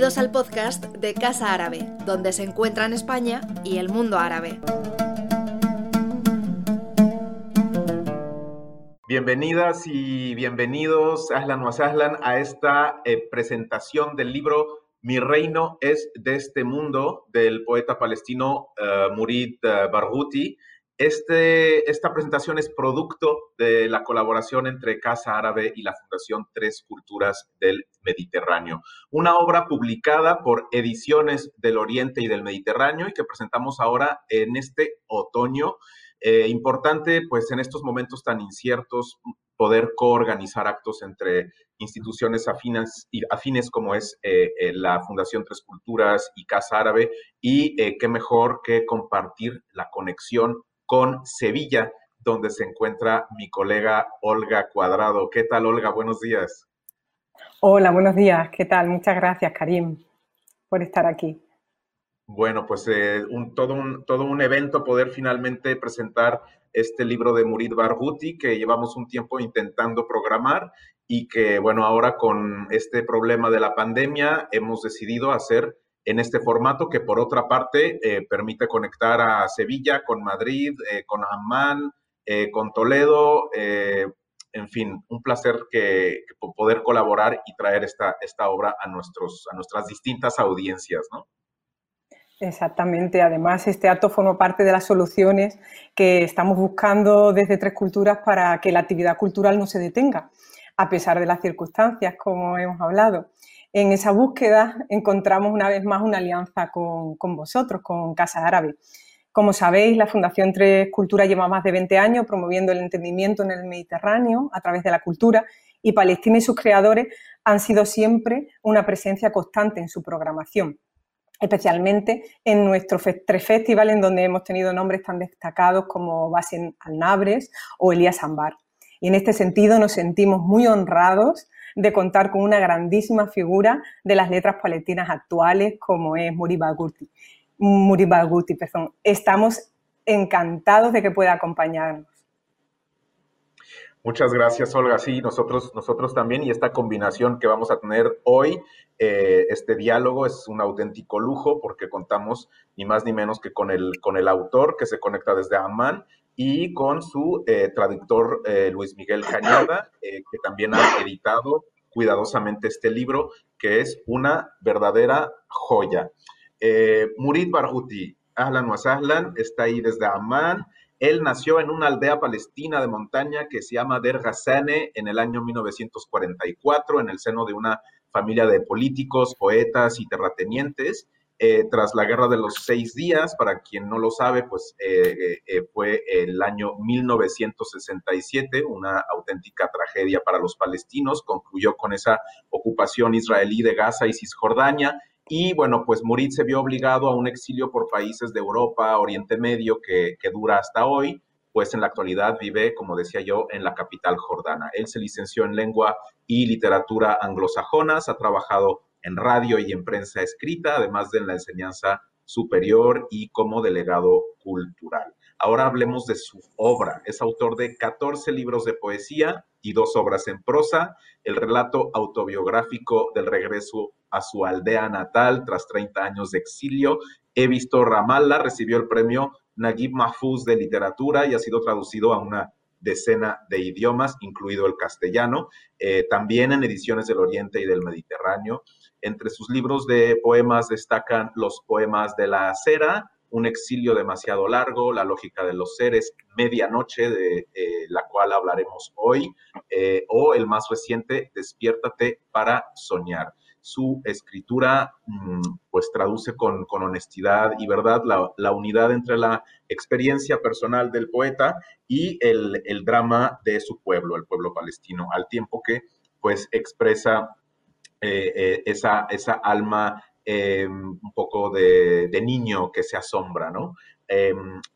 Bienvenidos al podcast de Casa Árabe, donde se encuentran España y el mundo árabe. Bienvenidas y bienvenidos, Aslan a esta eh, presentación del libro Mi reino es de este mundo del poeta palestino eh, Murid uh, Barghouti. Este, esta presentación es producto de la colaboración entre Casa Árabe y la Fundación Tres Culturas del Mediterráneo, una obra publicada por Ediciones del Oriente y del Mediterráneo y que presentamos ahora en este otoño. Eh, importante, pues en estos momentos tan inciertos, poder coorganizar actos entre instituciones afines, afines como es eh, eh, la Fundación Tres Culturas y Casa Árabe, y qué mejor que compartir la conexión con Sevilla, donde se encuentra mi colega Olga Cuadrado. ¿Qué tal, Olga? Buenos días. Hola, buenos días. ¿Qué tal? Muchas gracias, Karim, por estar aquí. Bueno, pues eh, un, todo, un, todo un evento poder finalmente presentar este libro de Murid Barghouti que llevamos un tiempo intentando programar y que, bueno, ahora con este problema de la pandemia hemos decidido hacer en este formato que por otra parte eh, permite conectar a Sevilla con Madrid, eh, con Amman, eh, con Toledo, en fin, un placer que, poder colaborar y traer esta, esta obra a, nuestros, a nuestras distintas audiencias, ¿no? Exactamente. Además, este acto forma parte de las soluciones que estamos buscando desde Tres Culturas para que la actividad cultural no se detenga, a pesar de las circunstancias, como hemos hablado. En esa búsqueda encontramos una vez más una alianza con, vosotros, con Casa Árabe. Como sabéis, la Fundación Tres Culturas lleva más de 20 años promoviendo el entendimiento en el Mediterráneo a través de la cultura y Palestina y sus creadores han sido siempre una presencia constante en su programación, especialmente en nuestros tres festivales en donde hemos tenido nombres tan destacados como Basen Al-Nabres o Elías Ambar. Y en este sentido nos sentimos muy honrados de contar con una grandísima figura de las letras palestinas actuales como es Muriba Guti. perdón. Estamos encantados de que pueda acompañarnos. Muchas gracias, Olga. Sí, nosotros, nosotros también, y esta combinación que vamos a tener hoy, eh, este diálogo es un auténtico lujo porque contamos ni más ni menos que con el, con el autor que se conecta desde Amán y con su eh, traductor eh, Luis Miguel Cañada, eh, que también ha editado cuidadosamente este libro, que es una verdadera joya. Murid Barhuti, Ahlan wa está ahí desde Amman. Él nació en una aldea palestina de montaña que se llama Der Ghassane en el año 1944, en el seno de una familia de políticos, poetas y terratenientes. Eh, tras la guerra de los seis días, para quien no lo sabe, pues eh, eh, fue el año 1967, una auténtica tragedia para los palestinos, concluyó con esa ocupación israelí de Gaza y Cisjordania, y bueno, pues Murid se vio obligado a un exilio por países de Europa, Oriente Medio, que, que dura hasta hoy, pues en la actualidad vive, como decía yo, en la capital jordana. Él se licenció en lengua y literatura anglosajonas, ha trabajado en radio y en prensa escrita, además de la enseñanza superior y como delegado cultural. Ahora hablemos de su obra. Es autor de 14 libros de poesía y dos obras en prosa, el relato autobiográfico del regreso a su aldea natal tras 30 años de exilio. He visto Ramallah, recibió el premio Naguib Mahfouz de literatura y ha sido traducido a una decena de idiomas, incluido el castellano, eh, también en ediciones del Oriente y del Mediterráneo. Entre sus libros de poemas destacan los poemas de la acera, Un exilio demasiado largo, La lógica de los seres, Medianoche, de eh, la cual hablaremos hoy, eh, o el más reciente, Despiértate para soñar. Su escritura mm, pues traduce con, honestidad y verdad la, unidad entre la experiencia personal del poeta y el, el drama de su pueblo, el pueblo palestino, al tiempo que pues expresa eh, eh, esa, esa, alma eh, un poco de, niño que se asombra, ¿no?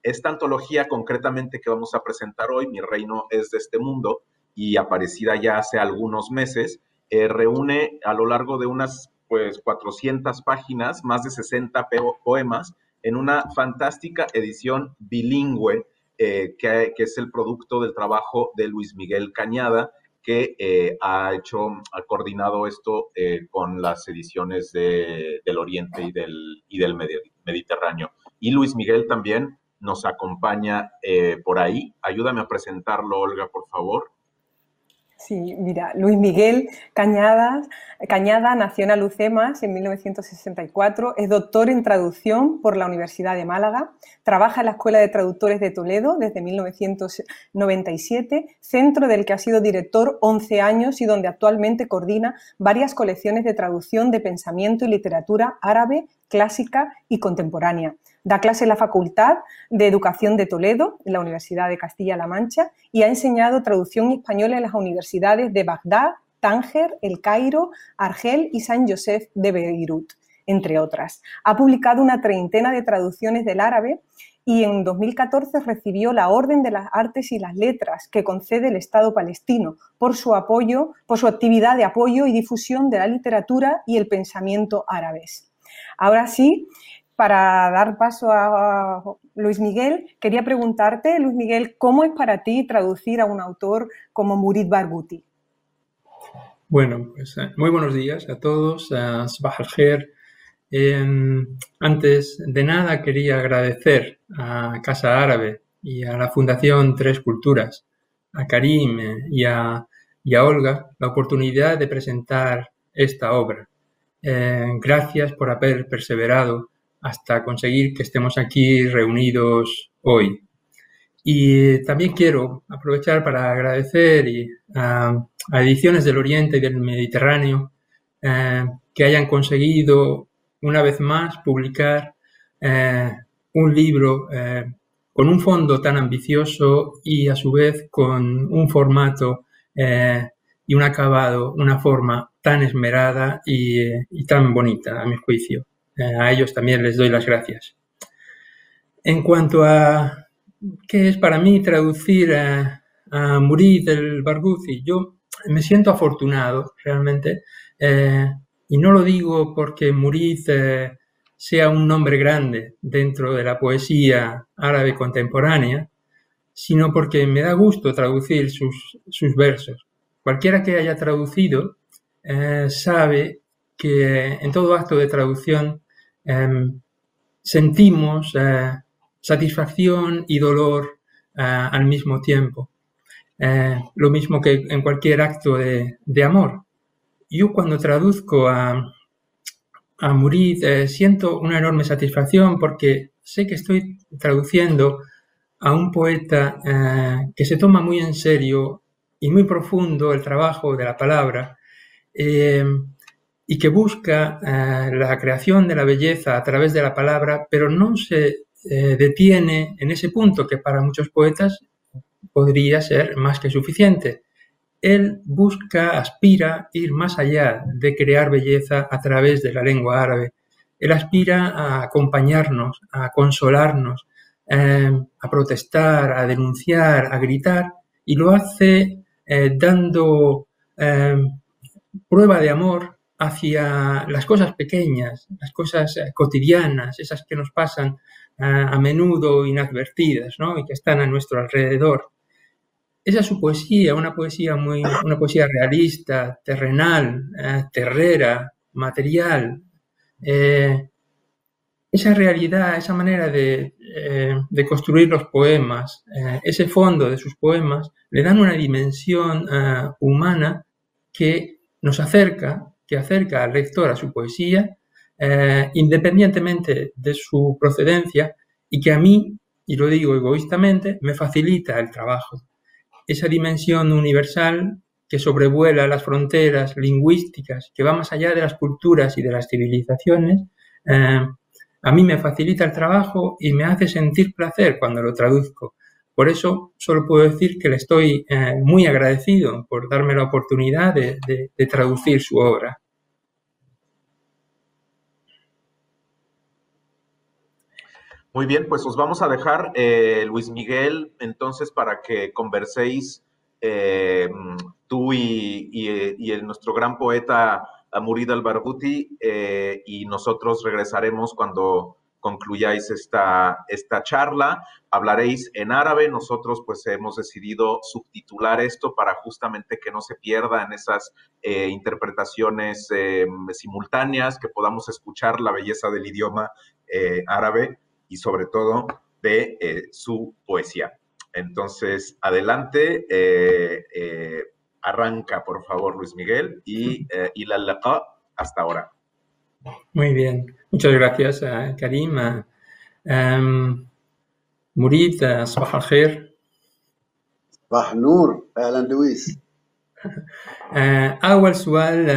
esta antología concretamente que vamos a presentar hoy, Mi reino es de este mundo, y aparecida ya hace algunos meses, reúne a lo largo de unas pues 400 páginas, más de 60 poemas, en una fantástica edición bilingüe que, que, es el producto del trabajo de Luis Miguel Cañada, que eh, ha hecho, ha coordinado esto eh, con las ediciones del Oriente y del, y del Mediterráneo. Y Luis Miguel también nos acompaña eh, por ahí. Ayúdame a presentarlo, Olga, por favor. Sí, mira, Luis Miguel Cañada, Cañada nació en Alucemas en 1964, es doctor en traducción por la Universidad de Málaga, trabaja en la Escuela de Traductores de Toledo desde 1997, centro del que ha sido director 11 años y donde actualmente coordina varias colecciones de traducción de pensamiento y literatura árabe, clásica y contemporánea. Da clase en la Facultad de Educación de Toledo, en la Universidad de Castilla-La Mancha, y ha enseñado traducción española en las universidades de Bagdad, Tánger, El Cairo, Argel y San Josef de Beirut, entre otras. Ha publicado una treintena de traducciones del árabe y en 2014 recibió la Orden de las Artes y las Letras que concede el Estado palestino por su apoyo, por su actividad de apoyo y difusión de la literatura y el pensamiento árabes. Ahora sí, para dar paso a Luis Miguel, quería preguntarte, Luis Miguel, ¿cómo es para ti traducir a un autor como Murid Barghouti? Bueno, pues eh, muy buenos días a todos, a em, antes de nada quería agradecer a Casa Árabe y a la Fundación Tres Culturas, a Karim eh, y a Olga la oportunidad de presentar esta obra. Eh, gracias por haber perseverado hasta conseguir que estemos aquí reunidos hoy. Y también quiero aprovechar para agradecer a, Ediciones del Oriente y del Mediterráneo eh, que hayan conseguido una vez más publicar eh, un libro con un fondo tan ambicioso y a su vez con un formato y un acabado, una forma tan esmerada y tan bonita, a mi juicio. Eh, a ellos también les doy las gracias. En cuanto a qué es para mí traducir a, Murid del Barghouti, yo me siento afortunado realmente, eh, y no lo digo porque Murid eh, sea un nombre grande dentro de la poesía árabe contemporánea, sino porque me da gusto traducir sus, sus versos. Cualquiera que haya traducido sabe que en todo acto de traducción Em, sentimos eh, satisfacción y dolor eh, al mismo tiempo. Eh, lo mismo que en cualquier acto de, amor. Yo cuando traduzco a, a Murid siento una enorme satisfacción porque sé que estoy traduciendo a un poeta que se toma muy en serio y muy profundo el trabajo de la palabra y que busca eh, la creación de la belleza a través de la palabra, pero no se eh, detiene en ese punto que para muchos poetas podría ser más que suficiente. Él busca, aspira ir más allá de crear belleza a través de la lengua árabe. Él aspira a acompañarnos, a consolarnos, eh, a protestar, a denunciar, a gritar, y lo hace dando prueba de amor hacia las cosas pequeñas, las cosas eh, cotidianas, esas que nos pasan eh, a menudo inadvertidas ¿no? y que están a nuestro alrededor. Esa es su poesía, una poesía muy, una poesía realista, terrenal, eh, terrera, material. Esa realidad, esa manera de, de construir los poemas, ese fondo de sus poemas, le dan una dimensión humana que nos acerca que acerca al lector a su poesía, eh, independientemente de su procedencia, y que a mí, y lo digo egoístamente, me facilita el trabajo. Esa dimensión universal que sobrevuela las fronteras lingüísticas, que va más allá de las culturas y de las civilizaciones, eh, a mí me facilita el trabajo y me hace sentir placer cuando lo traduzco. Por eso solo puedo decir que le estoy eh, muy agradecido por darme la oportunidad de, traducir su obra. Muy bien, pues os vamos a dejar, eh, Luis Miguel, entonces para que converséis eh, tú y, el, nuestro gran poeta Murid al-Barghouti y nosotros regresaremos cuando concluyáis esta, esta charla. Hablaréis en árabe. Nosotros pues hemos decidido subtitular esto para justamente que no se pierda en esas eh, interpretaciones em, simultáneas, que podamos escuchar la belleza del idioma eh, árabe y sobre todo de eh, su poesía. Entonces, adelante, arranca por favor Luis Miguel y, y la hasta ahora. Muy bien, muchas gracias Karim. مريد صباح الخير صباح النور أهلا لويس اول سؤال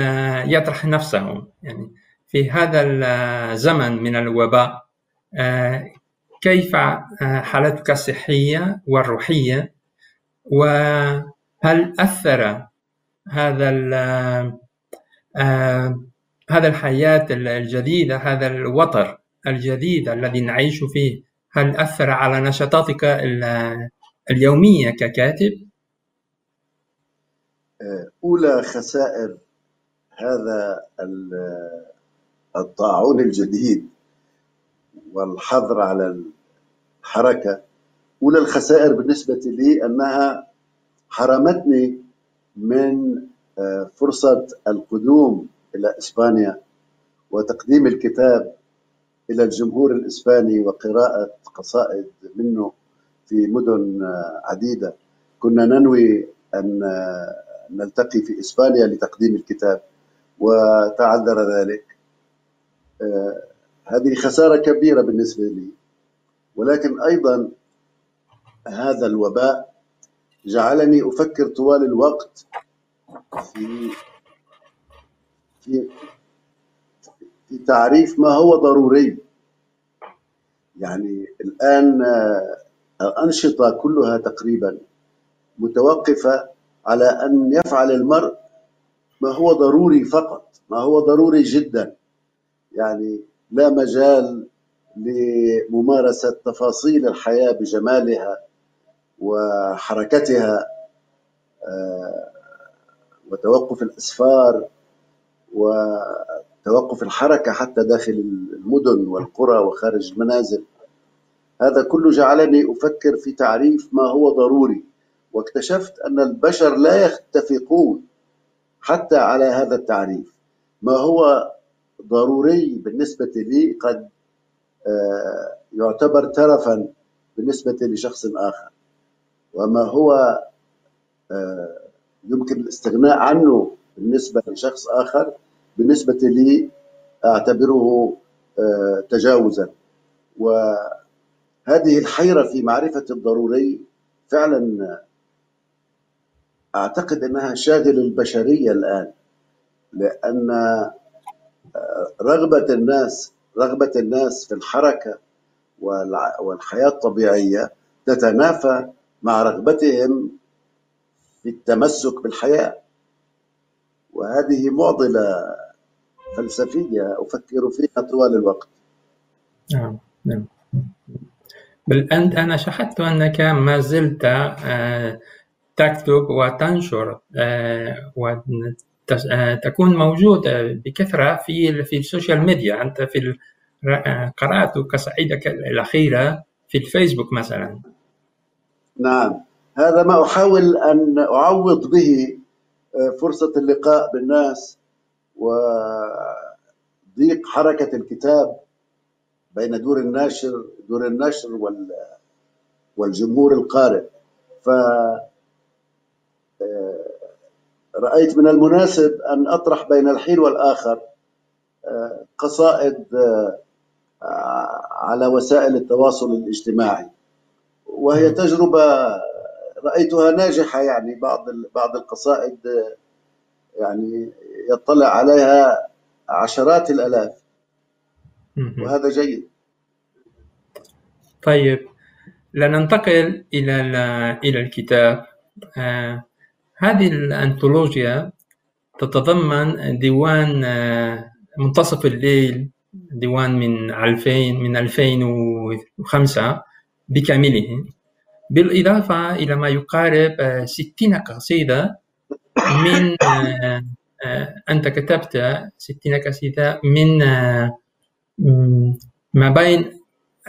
يطرح نفسه يعني في هذا الزمن من الوباء كيف حالتك الصحيه والروحيه وهل أثر هذا هذا الحياة الجديدة هذا الوتر الجديد الذي نعيش فيه هل أثر على نشاطاتك اليومية ككاتب؟ أولى خسائر هذا الطاعون الجديد والحظر على الحركة أولى الخسائر بالنسبة لي أنها حرمتني من آه، فرصة القدوم إلى إسبانيا وتقديم الكتاب إلى الجمهور الإسباني وقراءة قصائد منه في مدن عديدة. كنا ننوي أن نلتقي في إسبانيا لتقديم الكتاب وتعذر ذلك. هذه خسارة كبيرة بالنسبة لي ولكن أيضا هذا الوباء جعلني أفكر طوال الوقت في في في تعريف ما هو ضروري. يعني الآن آه، الأنشطة كلها تقريبا متوقفة على أن يفعل المرء ما هو ضروري فقط ما هو ضروري جدا. يعني لا مجال لممارسة تفاصيل الحياة بجمالها وحركتها آه، وتوقف الأسفار وتوقف الحركة حتى داخل المدن والقرى وخارج المنازل. هذا كله جعلني أفكر في تعريف ما هو ضروري. واكتشفت أن البشر لا يتفقون حتى على هذا التعريف. ما هو ضروري بالنسبة لي قد آه، يعتبر ترفا بالنسبة لشخص آخر. وما هو آه، يمكن الاستغناء عنه بالنسبة لشخص آخر بالنسبة لي أعتبره آه، تجاوزا. وهذه الحيرة في معرفة الضروري فعلا أعتقد أنها شاغل البشرية الآن لأن آه، رغبة الناس رغبة الناس في الحركة والحياة الطبيعية تتنافى مع رغبتهم في التمسك بالحياة. وهذه معضلة فلسفية أفكر فيها طوال الوقت. نعم نعم. بل أنت أنا شاهدت أنك ما زلت آه، تكتب وتنشر آه، وتكون آه، موجود بكثرة في في السوشيال ميديا. أنت في قرأت قصائدك الأخيرة في الفيسبوك مثلا. نعم. هذا ما أحاول أن أعوض به فرصة اللقاء بالناس وضيق حركة الكتاب بين دور الناشر دور النشر وال والجمهور القارئ. ف آه، رأيت من المناسب أن أطرح بين الحين والآخر آه، قصائد آه، على وسائل التواصل الاجتماعي. وهي تجربة رأيتها ناجحة يعني بعض بعض القصائد يعني يطلع عليها عشرات الآلاف. وهذا جيد. طيب لننتقل إلى إلى الكتاب. آه هذه الأنثولوجيا تتضمن ديوان آه منتصف الليل ديوان من 2000 من 2005 بكامله. بالإضافة إلى ما يقارب 60 قصيدة من آه، آه، أنت كتبت 60 قصيدة من آه، ما بين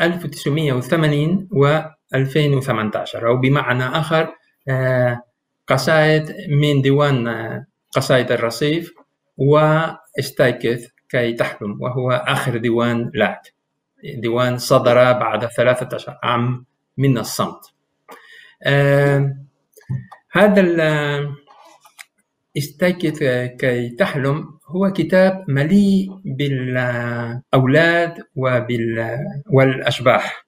1980 و 2018 أو بمعنى آخر آه، قصائد من ديوان آه، قصائد الرصيف واستيقظ كي تحلم وهو آخر ديوان لك ديوان صدر بعد ثلاثة عام من الصمت. آه هذا استيقظ كي تحلم هو كتاب مليء بالأولاد وبال والأشباح.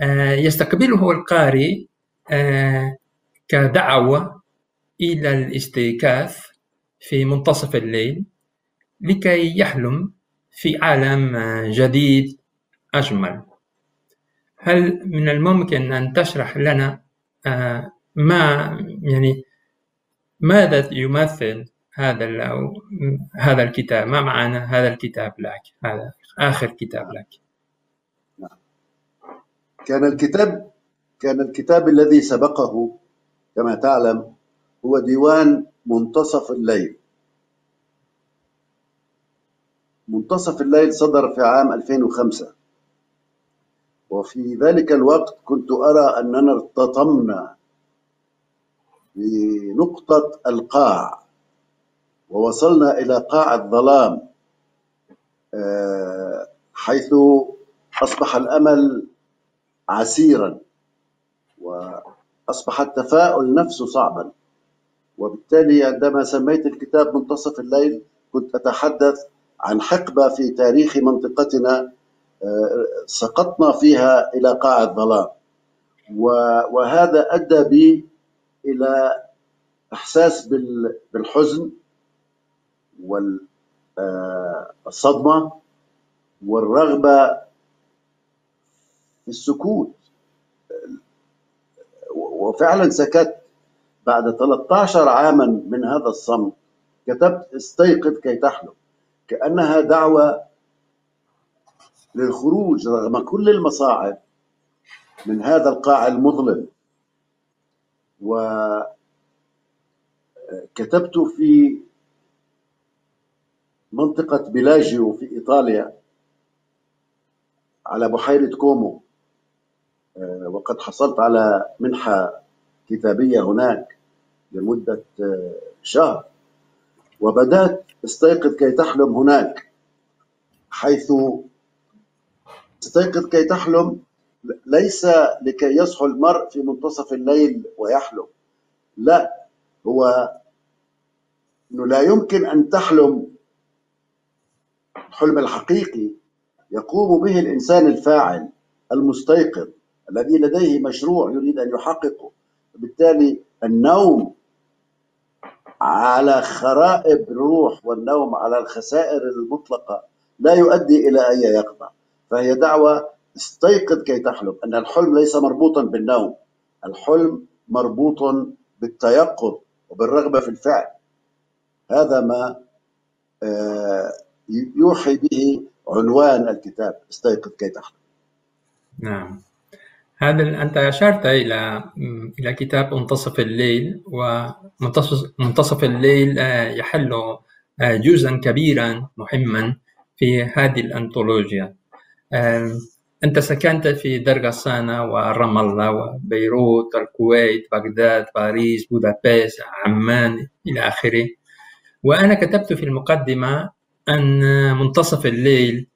آه يستقبله القارئ آه كدعوة إلى الاستيقاظ في منتصف الليل لكي يحلم في عالم جديد أجمل. هل من الممكن أن تشرح لنا آه، ما يعني ماذا يمثل هذا هذا الكتاب؟ ما معنى هذا الكتاب لك هذا آخر كتاب لك. كان الكتاب كان الكتاب الذي سبقه كما تعلم هو ديوان منتصف الليل. منتصف الليل صدر في عام 2005 وفي ذلك الوقت كنت أرى أننا ارتطمنا بنقطة القاع ووصلنا إلى قاع الظلام آه، حيث أصبح الأمل عسيرا وأصبح التفاؤل نفسه صعبا. وبالتالي عندما سميت الكتاب منتصف الليل كنت أتحدث عن حقبة في تاريخ منطقتنا آه، سقطنا فيها إلى قاع الظلام وهذا أدى بي إلى إحساس بالحزن والصدمة آه، والرغبة في السكوت. وفعلا سكت بعد 13 عاما من هذا الصمت. كتبت استيقظ كي تحلم. كأنها دعوة للخروج رغم كل المصاعب من هذا القاع المظلم. وكتبت في منطقة بيلاجيو في إيطاليا على بحيرة كومو. آه، وقد حصلت على منحة كتابية هناك لمدة آه، شهر. وبدأت استيقظ كي تحلم هناك حيث استيقظ كي تحلم ليس لكي يصحو المرء في منتصف الليل ويحلم لا هو إنه لا يمكن أن تحلم. الحلم الحقيقي يقوم به الإنسان الفاعل المستيقظ الذي لديه مشروع يريد أن يحققه بالتالي النوم على خرائب الروح والنوم على الخسائر المطلقة لا يؤدي إلى أي يقظة فهي دعوة استيقظ كي تحلم أن الحلم ليس مربوطا بالنوم الحلم مربوط بالتيقظ وبالرغبة في الفعل. هذا ما آه، يوحي به عنوان الكتاب استيقظ كي تحلم. نعم. هذا أنت أشرت إلى إلى كتاب منتصف الليل ومنتصف منتصف الليل آه، يحل آه، جزءا كبيرا مهما في هذه الأنثولوجيا أنت سكنت في درغسانة ورام الله وبيروت الكويت بغداد باريس بودابست عمان إلى آخره. وأنا كتبت في المقدمة أن منتصف الليل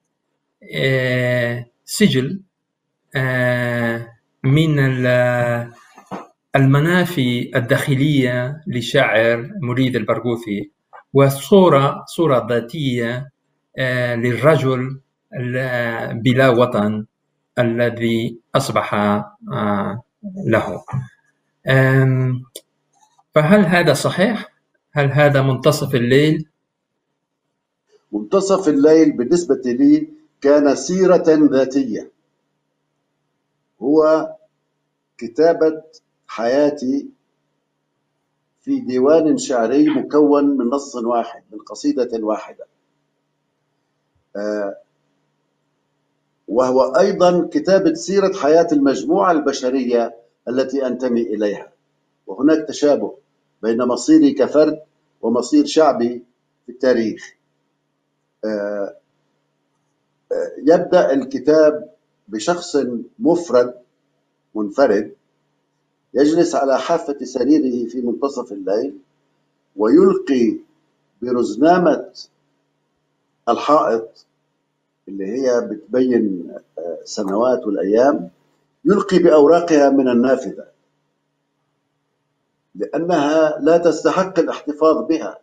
آه، سجل من المنافي الداخلية لشاعر مريد البرغوثي وصورة صورة ذاتية آه، للرجل بلا وطن الذي أصبح آه، له فهل هذا صحيح؟ هل هذا منتصف الليل؟ منتصف الليل بالنسبة لي كان سيرة ذاتية هو كتابة حياتي في ديوان شعري مكون من نص واحد من قصيدة واحدة. آه، وهو أيضا كتابة سيرة حياة المجموعة البشرية التي أنتمي إليها. وهناك تشابه بين مصيري كفرد ومصير شعبي في التاريخ. آه، آه، يبدأ الكتاب بشخص مفرد منفرد يجلس على حافة سريره في منتصف الليل ويلقي برزنامة الحائط اللي هي بتبين سنوات والأيام يلقي بأوراقها من النافذة لأنها لا تستحق الاحتفاظ بها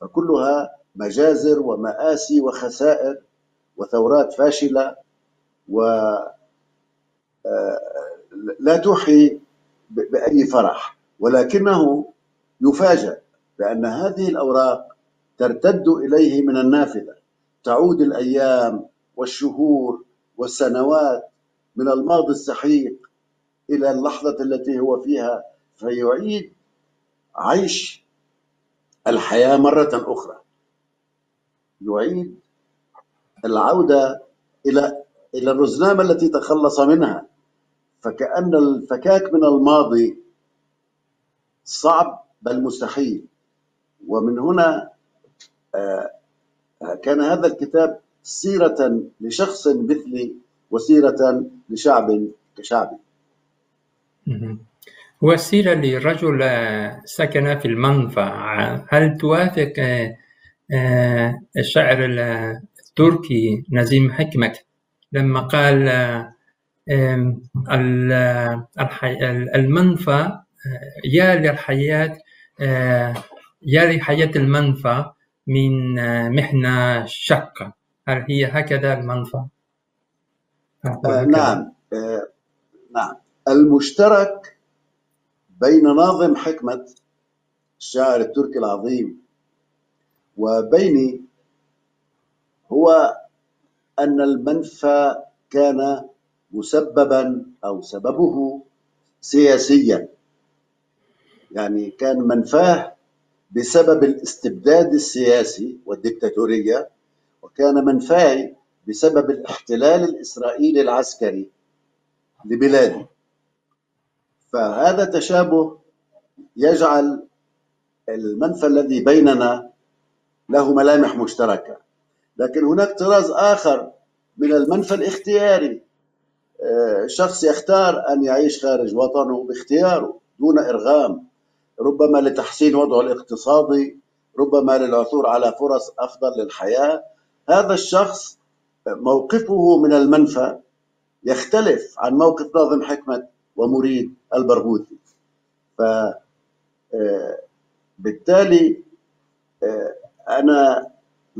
فكلها مجازر ومآسي وخسائر وثورات فاشلة آه، لا توحي بأي فرح ولكنه يفاجأ بأن هذه الأوراق ترتد إليه من النافذة تعود الأيام والشهور والسنوات من الماضي السحيق إلى اللحظة التي هو فيها فيعيد عيش الحياة مرة أخرى. يعيد العودة إلى إلى الرزنامة التي تخلص منها. فكأن الفكاك من الماضي صعب بل مستحيل. ومن هنا آه، كان هذا الكتاب سيرة لشخص مثلي وسيرة لشعب كشعبي هو السيرة لرجل سكن في المنفى. هل توافق آه، الشاعر التركي نزيم حكمة لما قال المنفى يا للحياة يا لحياة المنفى من محنة شقة. هل هي هكذا المنفى؟ آه نعم آه نعم. المشترك بين ناظم حكمة الشاعر التركي العظيم وبيني هو أن المنفى كان مسببا أو سببه سياسيا. يعني كان منفاه بسبب الاستبداد السياسي والدكتاتورية وكان منفاي بسبب الاحتلال الإسرائيلي العسكري لبلادي فهذا تشابه يجعل المنفى الذي بيننا له ملامح مشتركة. لكن هناك طراز آخر من المنفى الاختياري. آه، شخص يختار أن يعيش خارج وطنه باختياره دون إرغام ربما لتحسين وضعه الاقتصادي ربما للعثور على فرص أفضل للحياة. هذا الشخص موقفه من المنفى يختلف عن موقف ناظم حكمة ومريد البرغوثي. ف آه، بالتالي آه، أنا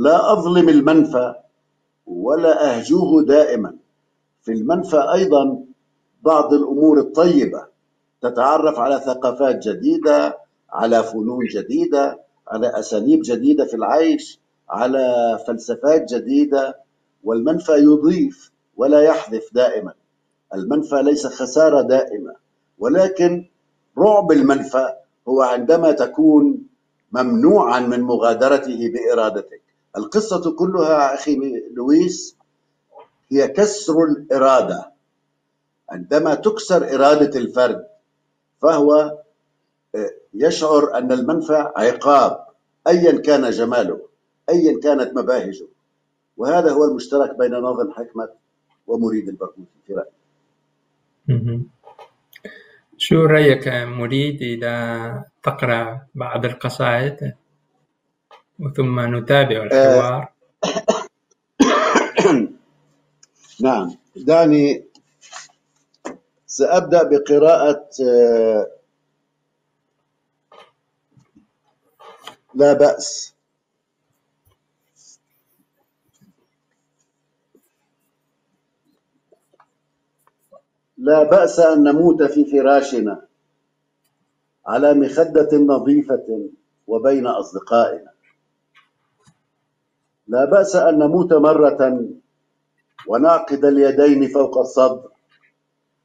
لا أظلم المنفى ولا أهجوه دائما. في المنفى أيضا بعض الأمور الطيبة. تتعرف على ثقافات جديدة على فنون جديدة على أساليب جديدة في العيش على فلسفات جديدة. والمنفى يضيف ولا يحذف دائما. المنفى ليس خسارة دائمة ولكن رعب المنفى هو عندما تكون ممنوعا من مغادرته بإرادتك. القصة كلها أخي لويس هي كسر الإرادة. عندما تكسر إرادة الفرد فهو آه، يشعر أن المنفع عقاب أيا كان جماله أيا كانت مباهجه. وهذا هو المشترك بين ناظم حكمة ومريد البرغوثي في رأيي شو رأيك مريد إذا تقرأ بعض القصائد؟ وثم نتابع آه، الحوار. نعم. دعني سأبدأ بقراءة آه، لا بأس. لا بأس أن نموت في فراشنا على مخدة نظيفة وبين أصدقائنا. لا بأس أن نموت مرة ونعقد اليدين فوق الصدر.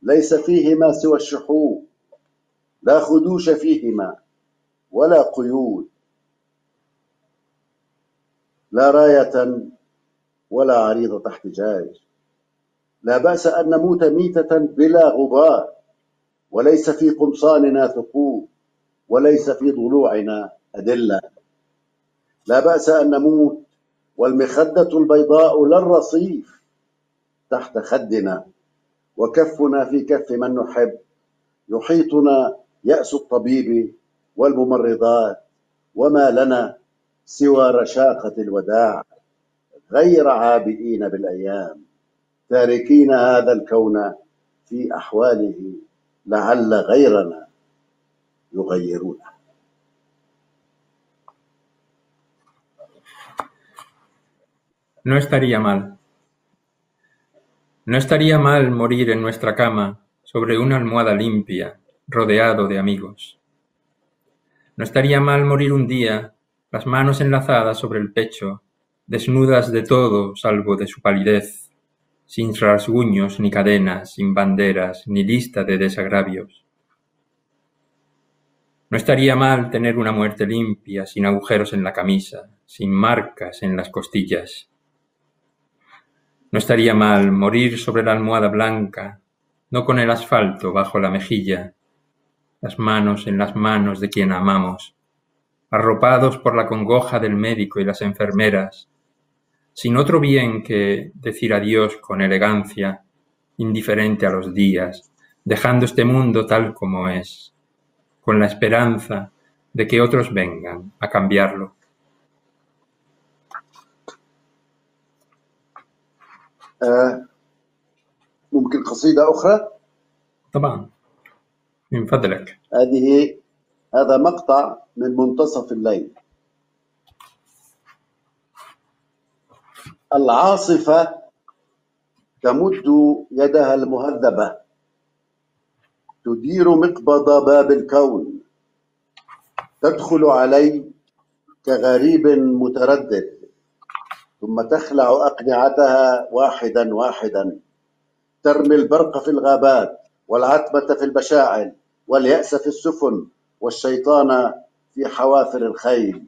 ليس فيهما سوى الشحوب لا خدوش فيهما ولا قيود. لا راية ولا عريضة احتجاج لا بأس أن نموت ميتة بلا غبار. وليس في قمصاننا ثقوب. وليس في ضلوعنا أدلة. لا بأس أن نموت والمخدة البيضاء لا الرصيف تحت خدنا وكفنا في كف من نحب. يحيطنا يأس الطبيب والممرضات وما لنا سوى رشاقة الوداع. غير عابئين بالأيام تاركين هذا الكون في أحواله لعل غيرنا يغيرونه. No estaría mal. No estaría mal morir en nuestra cama sobre una almohada limpia, rodeado de amigos. No estaría mal morir un día, las manos enlazadas sobre el pecho, desnudas de todo salvo de su palidez, sin rasguños ni cadenas, sin banderas, ni lista de desagravios. No estaría mal tener una muerte limpia, sin agujeros en la camisa, sin marcas en las costillas. No estaría mal morir sobre la almohada blanca, no con el asfalto bajo la mejilla, las manos en las manos de quien amamos, arropados por la congoja del médico y las enfermeras, sin otro bien que decir adiós con elegancia, indiferente a los días, dejando este mundo tal como es, con la esperanza de que otros vengan a cambiarlo. ممكن قصيدة أخرى؟ طبعا. من فضلك. هذه هذا مقطع من منتصف الليل. العاصفة تمد يدها المهذبة. تدير مقبض باب الكون. تدخل علي كغريب متردد. ثم تخلع أقنعتها واحدا واحدا. ترمي البرق في الغابات والعتمة في البشاعل واليأس في السفن والشيطان في حوافر الخيل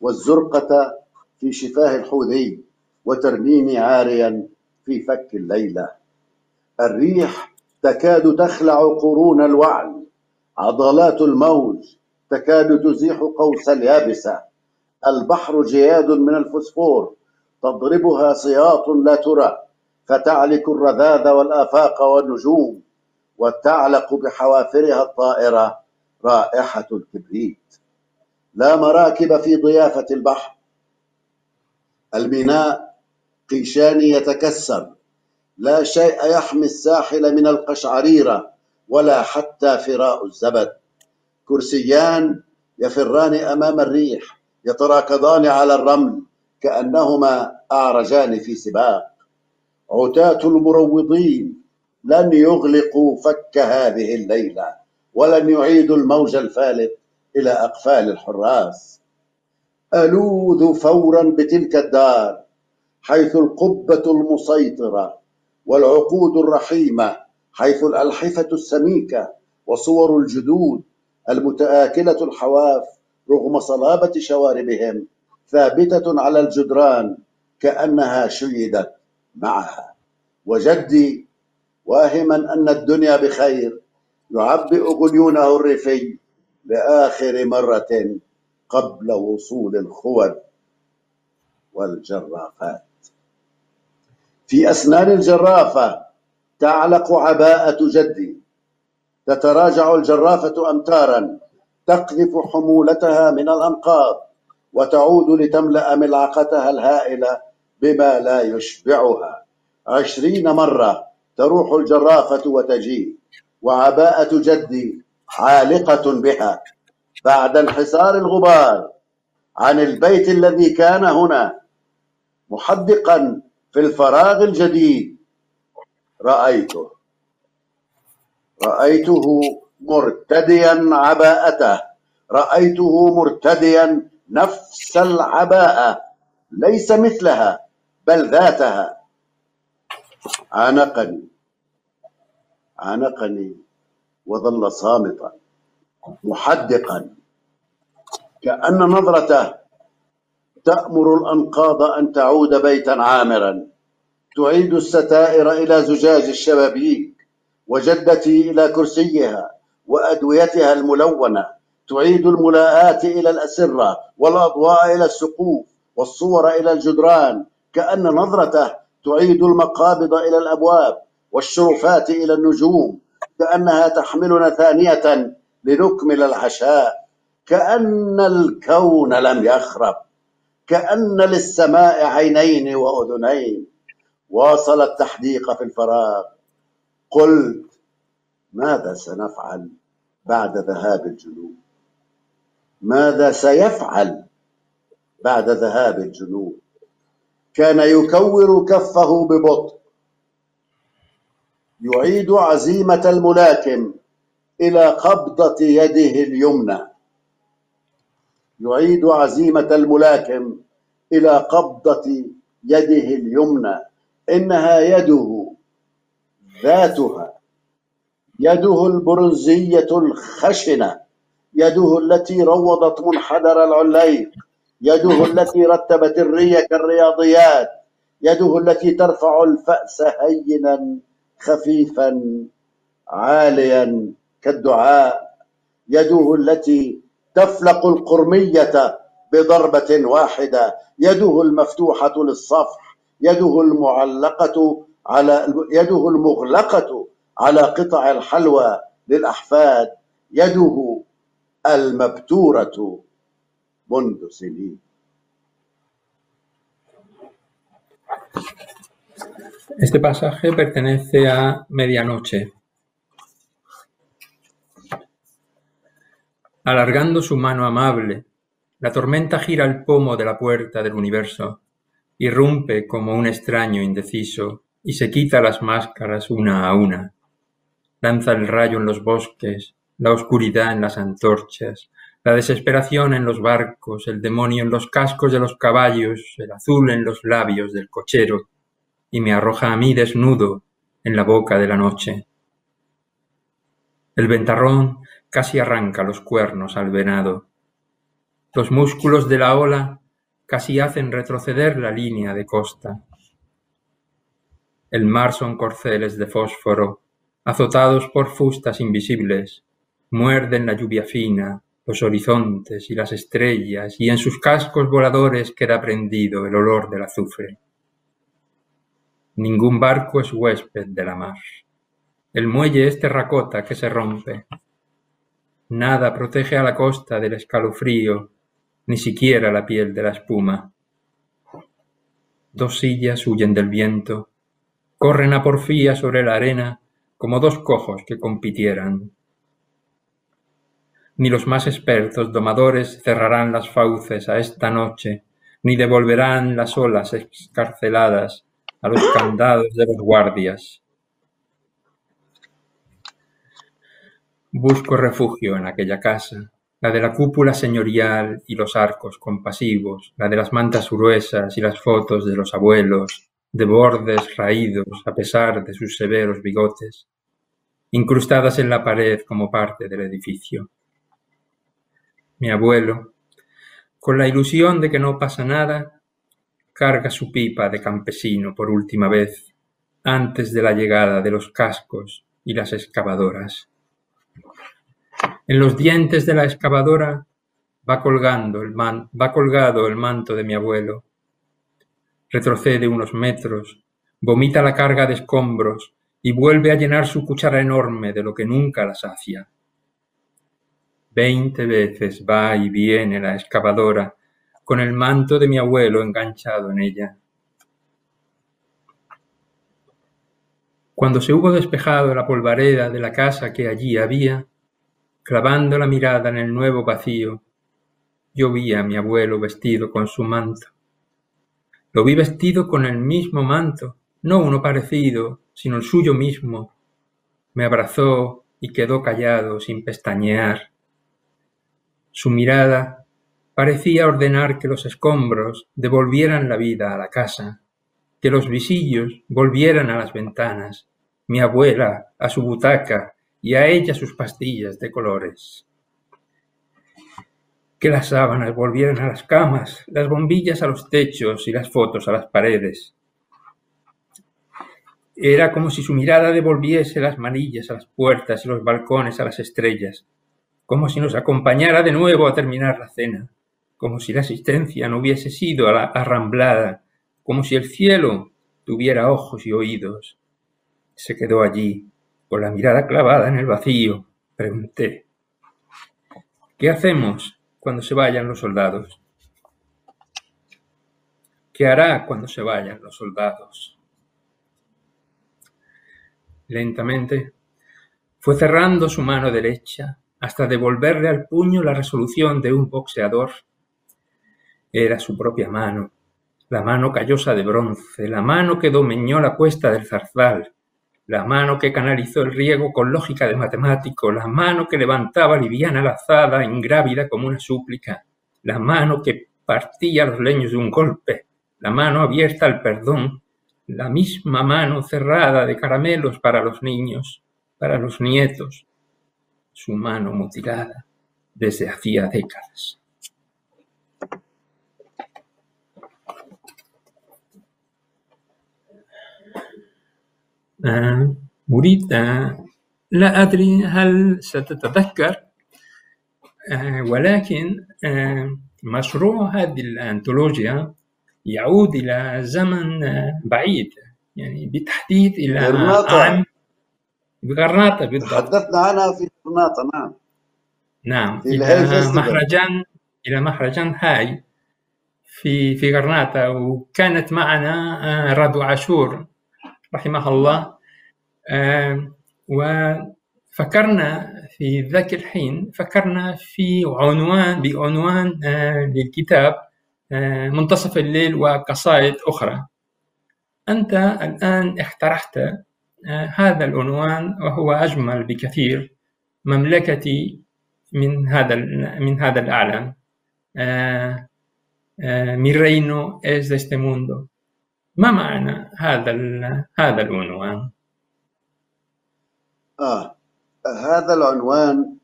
والزرقة في شفاه الحوذي وترميني عاريا في فك الليلة. الريح تكاد تخلع قرون الوعل عضلات الموج تكاد تزيح قوس اليابسة. البحر جياد من الفسفور تضربها سياط لا ترى فتعلك الرذاذ والآفاق والنجوم وتعلق بحوافرها الطائرة رائحة الكبريت. لا مراكب في ضيافة البحر. الميناء قيشان يتكسر. لا شيء يحمي الساحل من القشعريرة ولا حتى فراء الزبد. كرسيان يفران أمام الريح يتراكضان على الرمل. كأنهما أعرجان في سباق. عتاة المروضين لن يغلقوا فك هذه الليلة ولن يعيدوا الموج الفالت إلى أقفال الحراس. ألوذ فورا بتلك الدار حيث القبة المسيطرة والعقود الرحيمة حيث الألحفة السميكة وصور الجدود المتآكلة الحواف رغم صلابة شواربهم ثابتة على الجدران كأنها شيدت معها. وجدي واهما أن الدنيا بخير. يعبئ غليونه الريفي لآخر مرة قبل وصول الخود والجرافات. في أسنان الجرافة تعلق عباءة جدي. تتراجع الجرافة أمتارا تقذف حمولتها من الأنقاض. وتعود لتملأ ملعقتها الهائلة بما لا يشبعها. عشرين مرة تروح الجرافة وتجي وعباءة جدي عالقة بها. بعد انحسار الغبار عن البيت الذي كان هنا محدقا في الفراغ الجديد. رأيته رأيته مرتديا عباءته. رأيته مرتديا نفس العباءة ليس مثلها بل ذاتها. عانقني عانقني وظل صامتا محدقا. كأن نظرته تأمر الأنقاض أن تعود بيتا عامرا. تعيد الستائر إلى زجاج الشبابيك وجدتي إلى كرسيها وأدويتها الملونة. تعيد الملاءات إلى الأسرة والأضواء إلى السقوف والصور إلى الجدران كأن نظرته تعيد المقابض إلى الأبواب والشرفات إلى النجوم كأنها تحملنا ثانية لنكمل العشاء كأن الكون لم يخرب كأن للسماء عينين وأذنين واصل التحديق في الفراغ. قلت ماذا سنفعل بعد ذهاب الجنود؟ ماذا سيفعل بعد ذهاب الجنود؟ كان يكور كفه ببطء. يعيد عزيمة الملاكم إلى قبضة يده اليمنى. يعيد عزيمة الملاكم إلى قبضة يده اليمنى. إنها يده ذاتها يده البرونزية الخشنة. يده التي روضت منحدر العليق يده التي رتبت الري كالرياضيات يده التي ترفع الفأس هينا خفيفا عاليا كالدعاء يده التي تفلق القرمية بضربة واحدة يده المفتوحة للصفح يده المعلقة على يده المغلقة على قطع الحلوى للأحفاد يده المبتورة منذ سنين Este pasaje pertenece a Medianoche. Alargando su mano amable, la tormenta gira el pomo de la puerta del universo, irrumpe como un extraño indeciso y se quita las máscaras una a una. Lanza el rayo en los bosques, la oscuridad en las antorchas, la desesperación en los barcos, el demonio en los cascos de los caballos, el azul en los labios del cochero, y me arroja a mí desnudo en la boca de la noche. El ventarrón casi arranca los cuernos al venado. Los músculos de la ola casi hacen retroceder la línea de costa. El mar son corceles de fósforo, azotados por fustas invisibles, muerden la lluvia fina, los horizontes y las estrellas, y en sus cascos voladores queda prendido el olor del azufre. Ningún barco es huésped de la mar. El muelle es terracota que se rompe. Nada protege a la costa del escalofrío, ni siquiera la piel de la espuma. Dos sillas huyen del viento, corren a porfía sobre la arena como dos cojos que compitieran. Ni los más expertos domadores cerrarán las fauces a esta noche, ni devolverán las olas escarceladas a los candados de los guardias. Busco refugio en aquella casa, la de la cúpula señorial y los arcos compasivos, la de las mantas gruesas y las fotos de los abuelos, de bordes raídos a pesar de sus severos bigotes, incrustadas en la pared como parte del edificio. Mi abuelo, con la ilusión de que no pasa nada, carga su pipa de campesino por última vez, antes de la llegada de los cascos y las excavadoras. En los dientes de la excavadora va colgando el man, va colgado el manto de mi abuelo. Retrocede unos metros, vomita la carga de escombros y vuelve a llenar su cuchara enorme de lo que nunca la sacia. Veinte veces va y viene la excavadora con el manto de mi abuelo enganchado en ella. Cuando se hubo despejado la polvareda de la casa que allí había, clavando la mirada en el nuevo vacío, yo vi a mi abuelo vestido con su manto. Lo vi vestido con el mismo manto, no uno parecido, sino el suyo mismo. Me abrazó y quedó callado sin pestañear. Su mirada parecía ordenar que los escombros devolvieran la vida a la casa, que los visillos volvieran a las ventanas, mi abuela a su butaca y a ella sus pastillas de colores. Que las sábanas volvieran a las camas, las bombillas a los techos y las fotos a las paredes. Era como si su mirada devolviese las manillas a las puertas y los balcones a las estrellas, como si nos acompañara de nuevo a terminar la cena, como si la existencia no hubiese sido arramblada, como si el cielo tuviera ojos y oídos, Se quedó allí, con la mirada clavada en el vacío. Pregunté, ¿qué hacemos cuando se vayan los soldados? ¿Qué hará cuando se vayan los soldados? Lentamente fue cerrando su mano derecha hasta devolverle al puño la resolución de un boxeador. Era su propia mano, la mano callosa de bronce, la mano que domeñó la cuesta del zarzal, la mano que canalizó el riego con lógica de matemático, la mano que levantaba liviana la azada, ingrávida como una súplica, la mano que partía los leños de un golpe, la mano abierta al perdón, la misma mano cerrada de caramelos para los niños, para los nietos, su mano mutilada desde hacía décadas. آه، أريد آه، لا أدري هل ستتذكر آه، ولكن مشروع هذه الأنثولوجيا يعود إلى زمن بعيد يعني بالتحديد إلى عام بغرناطة بالضبط تحدثنا عنها في غرناطة نعم نعم. في إلى مهرجان إلى مهرجان هاي في في غرناطة وكانت معنا رادو عاشور رحمه الله وفكرنا في ذاك الحين فكرنا في عنوان بعنوان للكتاب منتصف الليل وقصائد أخرى. أنت الآن اقترحت هذا العنوان وهو أجمل بكثير. مملكتي من هذا من هذا الأعلام mi reino es de este mundo ما معنى هذا هذا العنوان؟ آه هذا العنوان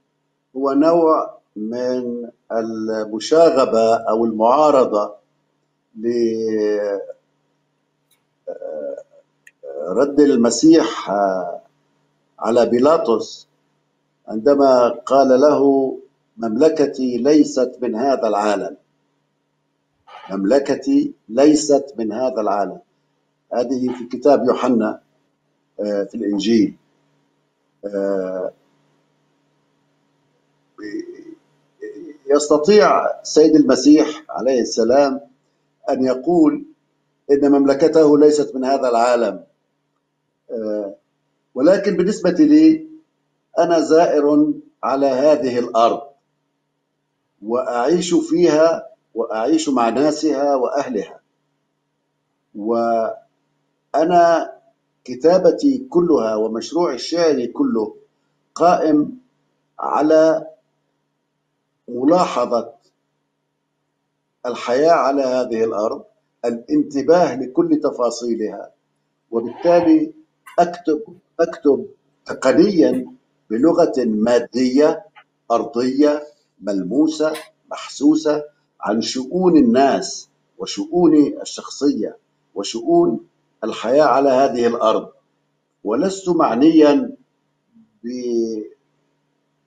هو نوع من المشاغبة أو المعارضة لرد المسيح على بيلاطس. عندما قال له مملكتي ليست من هذا العالم. مملكتي ليست من هذا العالم. هذه في كتاب يوحنا آه، في الإنجيل. آه، يستطيع السيد المسيح عليه السلام أن يقول إن مملكته ليست من هذا العالم. آه، ولكن بالنسبة لي أنا زائر على هذه الأرض وأعيش فيها وأعيش مع ناسها وأهلها. وأنا كتابتي كلها ومشروعي الشعري كله قائم على ملاحظة الحياة على هذه الأرض الانتباه لكل تفاصيلها وبالتالي أكتب أكتب تقنيا بلغة مادية أرضية ملموسة محسوسة عن شؤون الناس وشؤوني الشخصية وشؤون الحياة على هذه الأرض. ولست معنيا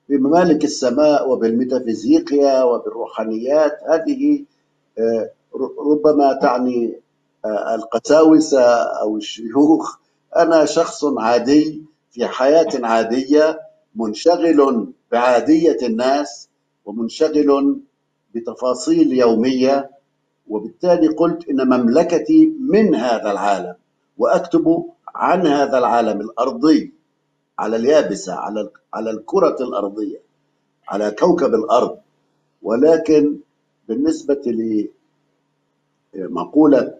بممالك السماء وبالميتافيزيقيا وبالروحانيات. هذه آه، ربما تعني آه، القساوسة أو الشيوخ. أنا شخص عادي في حياة عادية منشغل بعادية الناس ومنشغل بتفاصيل يومية وبالتالي قلت إن مملكتي من هذا العالم وأكتب عن هذا العالم الأرضي على اليابسة على على الكرة الأرضية على كوكب الأرض. ولكن بالنسبة لمقولة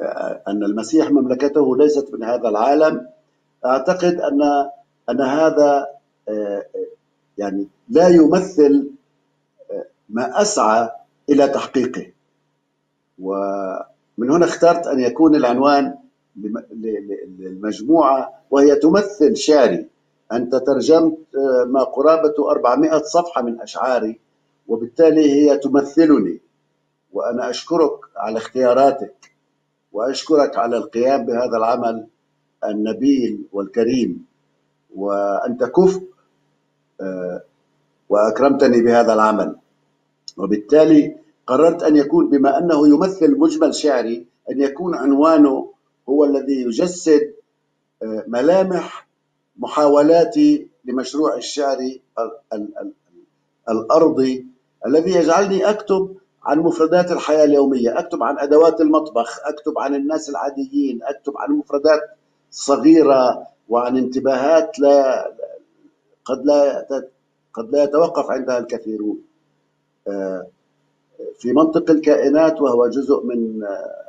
آه، أن المسيح مملكته ليست من هذا العالم أعتقد أن أن هذا يعني لا يمثل ما أسعى إلى تحقيقه. ومن هنا اخترت أن يكون العنوان للمجموعة وهي تمثل شعري أنت ترجمت آه، ما قرابة 400 صفحة من أشعاري وبالتالي هي تمثلني. وأنا أشكرك على اختياراتك وأشكرك على القيام بهذا العمل النبيل والكريم. وأنت كفء آه، وأكرمتني بهذا العمل. وبالتالي قررت أن يكون بما أنه يمثل مجمل شعري أن يكون عنوانه هو الذي يجسد ملامح محاولاتي لمشروع الشعر الأرضي الذي يجعلني أكتب عن مفردات الحياة اليومية أكتب عن أدوات المطبخ أكتب عن الناس العاديين أكتب عن مفردات صغيرة وعن انتباهات لا قد لا قد لا يتوقف عندها الكثيرون. آه، في منطق الكائنات وهو جزء من آه،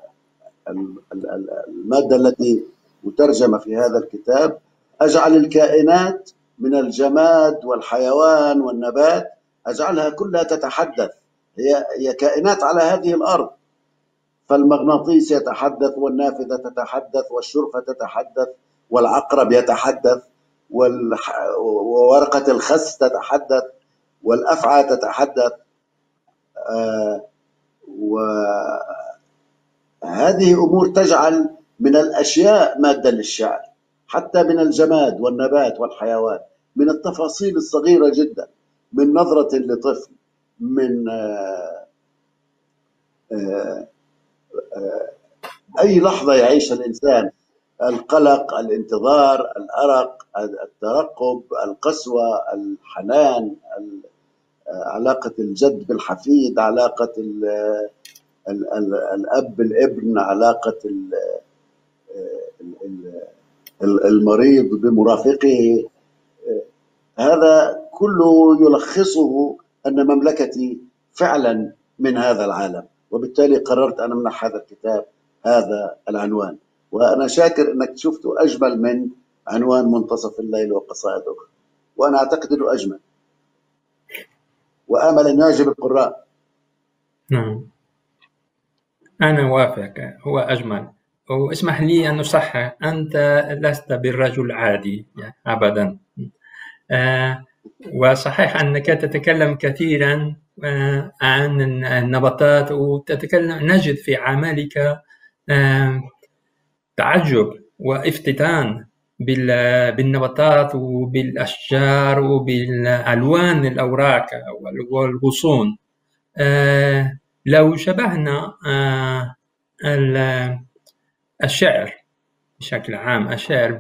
المادة التي مترجمة في هذا الكتاب أجعل الكائنات من الجماد والحيوان والنبات أجعلها كلها تتحدث. هي هي كائنات على هذه الأرض. فالمغناطيس يتحدث والنافذة تتحدث والشرفة تتحدث والعقرب يتحدث. وورقة الخس تتحدث والأفعى تتحدث آه، وهذه أمور تجعل من الأشياء مادة للشعر حتى من الجماد والنبات والحيوان من التفاصيل الصغيرة جدا من نظرة لطفل من آه، آه، أي لحظة يعيش الإنسان القلق الانتظار الأرق الترقب القسوة الحنان علاقة الجد بالحفيد علاقة الأب بالابن علاقة المريض بمرافقه. هذا كله يلخصه أن مملكتي فعلا من هذا العالم وبالتالي قررت أن أمنح هذا الكتاب هذا العنوان. وأنا شاكر أنك شفته أجمل من عنوان منتصف الليل وقصائد أخرى. وأنا أعتقد أنه أجمل. وآمل أن يعجب القراء. نعم. أنا وافق. هو أجمل. واسمح لي أن أصحح. أنت لست بالرجل العادي يعني أبدا. آه وصحيح أنك تتكلم كثيرا آه عن النباتات وتتكلم نجد في عملك آه تعجب وافتتان بالنباتات وبالأشجار وبالألوان الأوراق والغصون. آه، لو شبهنا آه، الشعر بشكل عام الشعر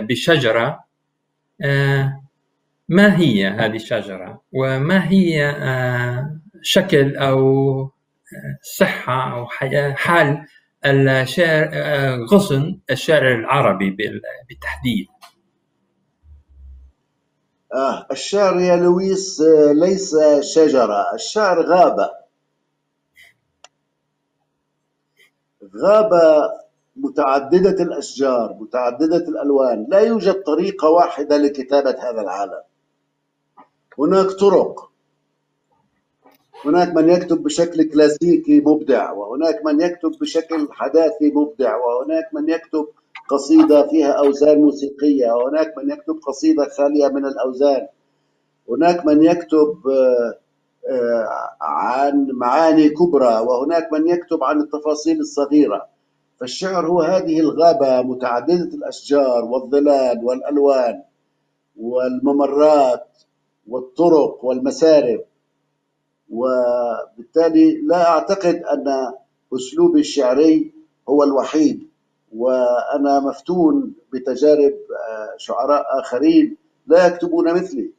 بالشجرة آه، ما هي هذه الشجرة؟ وما هي شكل أو صحة أو حال الشعر غصن الشعر العربي بالتحديد. آه الشعر يا لويس آه، ليس شجرة الشعر غابة. غابة متعددة الأشجار متعددة الألوان. لا يوجد طريقة واحدة لكتابة هذا العالم. هناك طرق. هناك من يكتب بشكل كلاسيكي مبدع وهناك من يكتب بشكل حداثي مبدع وهناك من يكتب قصيدة فيها أوزان موسيقية وهناك من يكتب قصيدة خالية من الأوزان. هناك من يكتب آه، عن معاني كبرى وهناك من يكتب عن التفاصيل الصغيرة. فالشعر هو هذه الغابة متعددة الأشجار والظلال والألوان والممرات والطرق والمسارب. وبالتالي لا أعتقد أن أسلوبي الشعري هو الوحيد. وأنا مفتون بتجارب آه، شعراء آخرين لا يكتبون مثلي.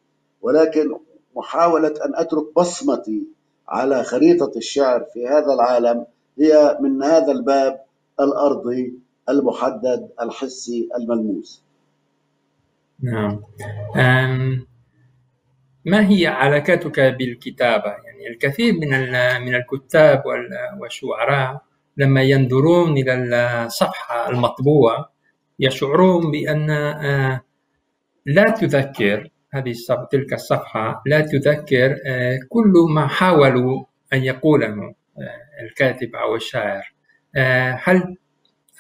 ولكن محاولة أن أترك بصمتي على خريطة الشعر في هذا العالم هي من هذا الباب الأرضي المحدد الحسي الملموس. نعم. ما هي علاقتك بالكتابة؟ يعني الكثير من من الكتاب والشعراء لما ينظرون إلى الصفحة المطبوعة يشعرون بأن آه، لا تذكر هذه تلك الصفحة لا تذكر آه، كل ما حاولوا أن يقوله آه، الكاتب أو الشاعر. هل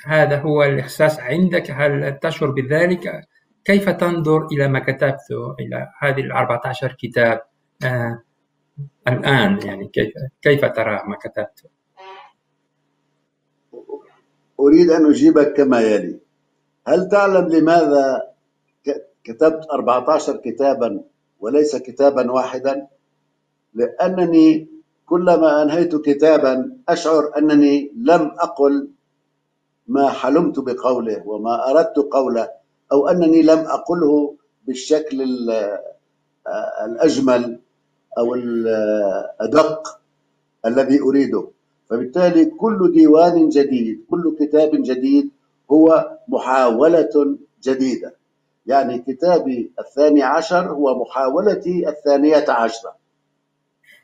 هذا هو الإحساس عندك؟ هل تشعر بذلك؟ كيف تنظر إلى ما كتبته إلى هذه ال 14 كتاب آه الآن يعني كيف كيف ترى ما كتبته؟ أريد أن أجيبك كما يلي هل تعلم لماذا كتبت 14 كتابا وليس كتابا واحدا؟ لأنني كلما أنهيت كتابا أشعر أنني لم أقل ما حلمت بقوله وما أردت قوله أو أنني لم أقله بالشكل الأجمل أو الأدق الذي أريده. فبالتالي كل ديوان جديد كل كتاب جديد هو محاولة جديدة. يعني كتابي الثاني عشر هو محاولتي الثانية عشرة.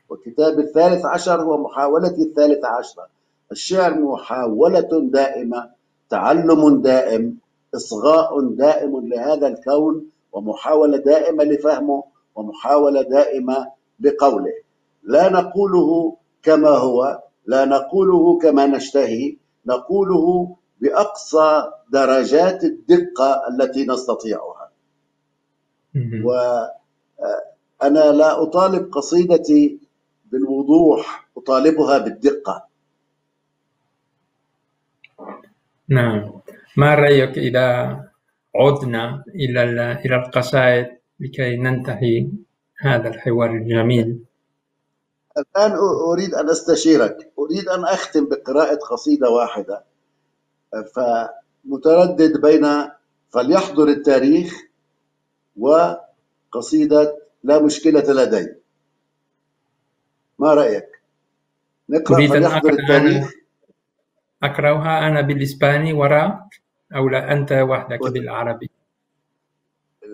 وكتاب الثالث عشر هو محاولتي الثالثة عشرة. الشعر محاولة دائمة تعلم دائم إصغاء دائم لهذا الكون ومحاولة دائمة لفهمه ومحاولة دائمة لقوله. لا نقوله كما هو لا نقوله كما نشتهي نقوله بأقصى درجات الدقة التي نستطيعها. وأنا لا أطالب قصيدتي بالوضوح أطالبها بالدقة. نعم. ما رأيك إذا عدنا إلى إلى القصائد لكي ننتهي هذا الحوار الجميل؟ الآن أريد أن أستشيرك. أريد أن أختم بقراءة قصيدة واحدة. فمتردد بين فليحضر التاريخ وقصيدة لا مشكلة لدي. ما رأيك؟ نقرأ فليحضر التاريخ. أقرأها أنا بالإسباني وراء. أو لا أنت وحدك و... بالعربي.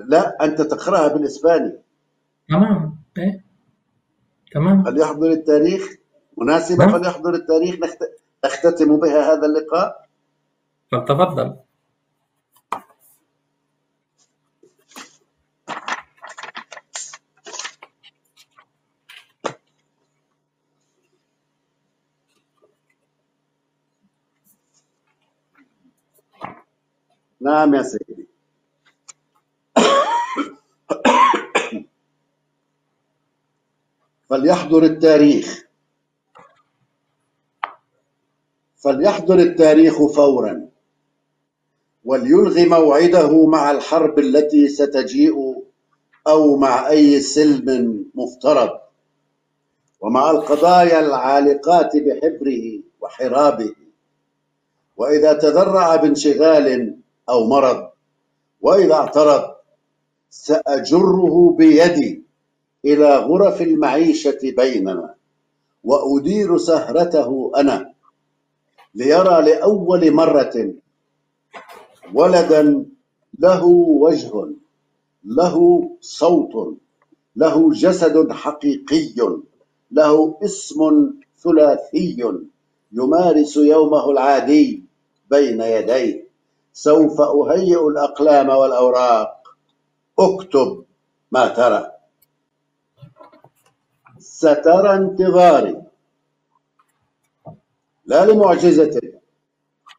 لا أنت تقرأها بالإسباني. تمام. إيه؟ تمام. فليحضر التاريخ. مناسبة. فليحضر التاريخ. نختتم بها هذا اللقاء. فلتفضل نعم يا سيدي. فليحضر التاريخ. فليحضر التاريخ فورا. وليلغي موعده مع الحرب التي ستجيء أو مع أي سلم مفترض. ومع القضايا العالقات بحبره وحرابه. وإذا تذرع بانشغال أو مرض وإذا اعترض سأجره بيدي إلى غرف المعيشة بيننا وأدير سهرته أنا ليرى لأول مرة ولدا له وجه له صوت له جسد حقيقي له اسم ثلاثي يمارس يومه العادي بين يديه. سوف أهيئ الأقلام والأوراق. اكتب ما ترى. سترى انتظاري. لا لمعجزة.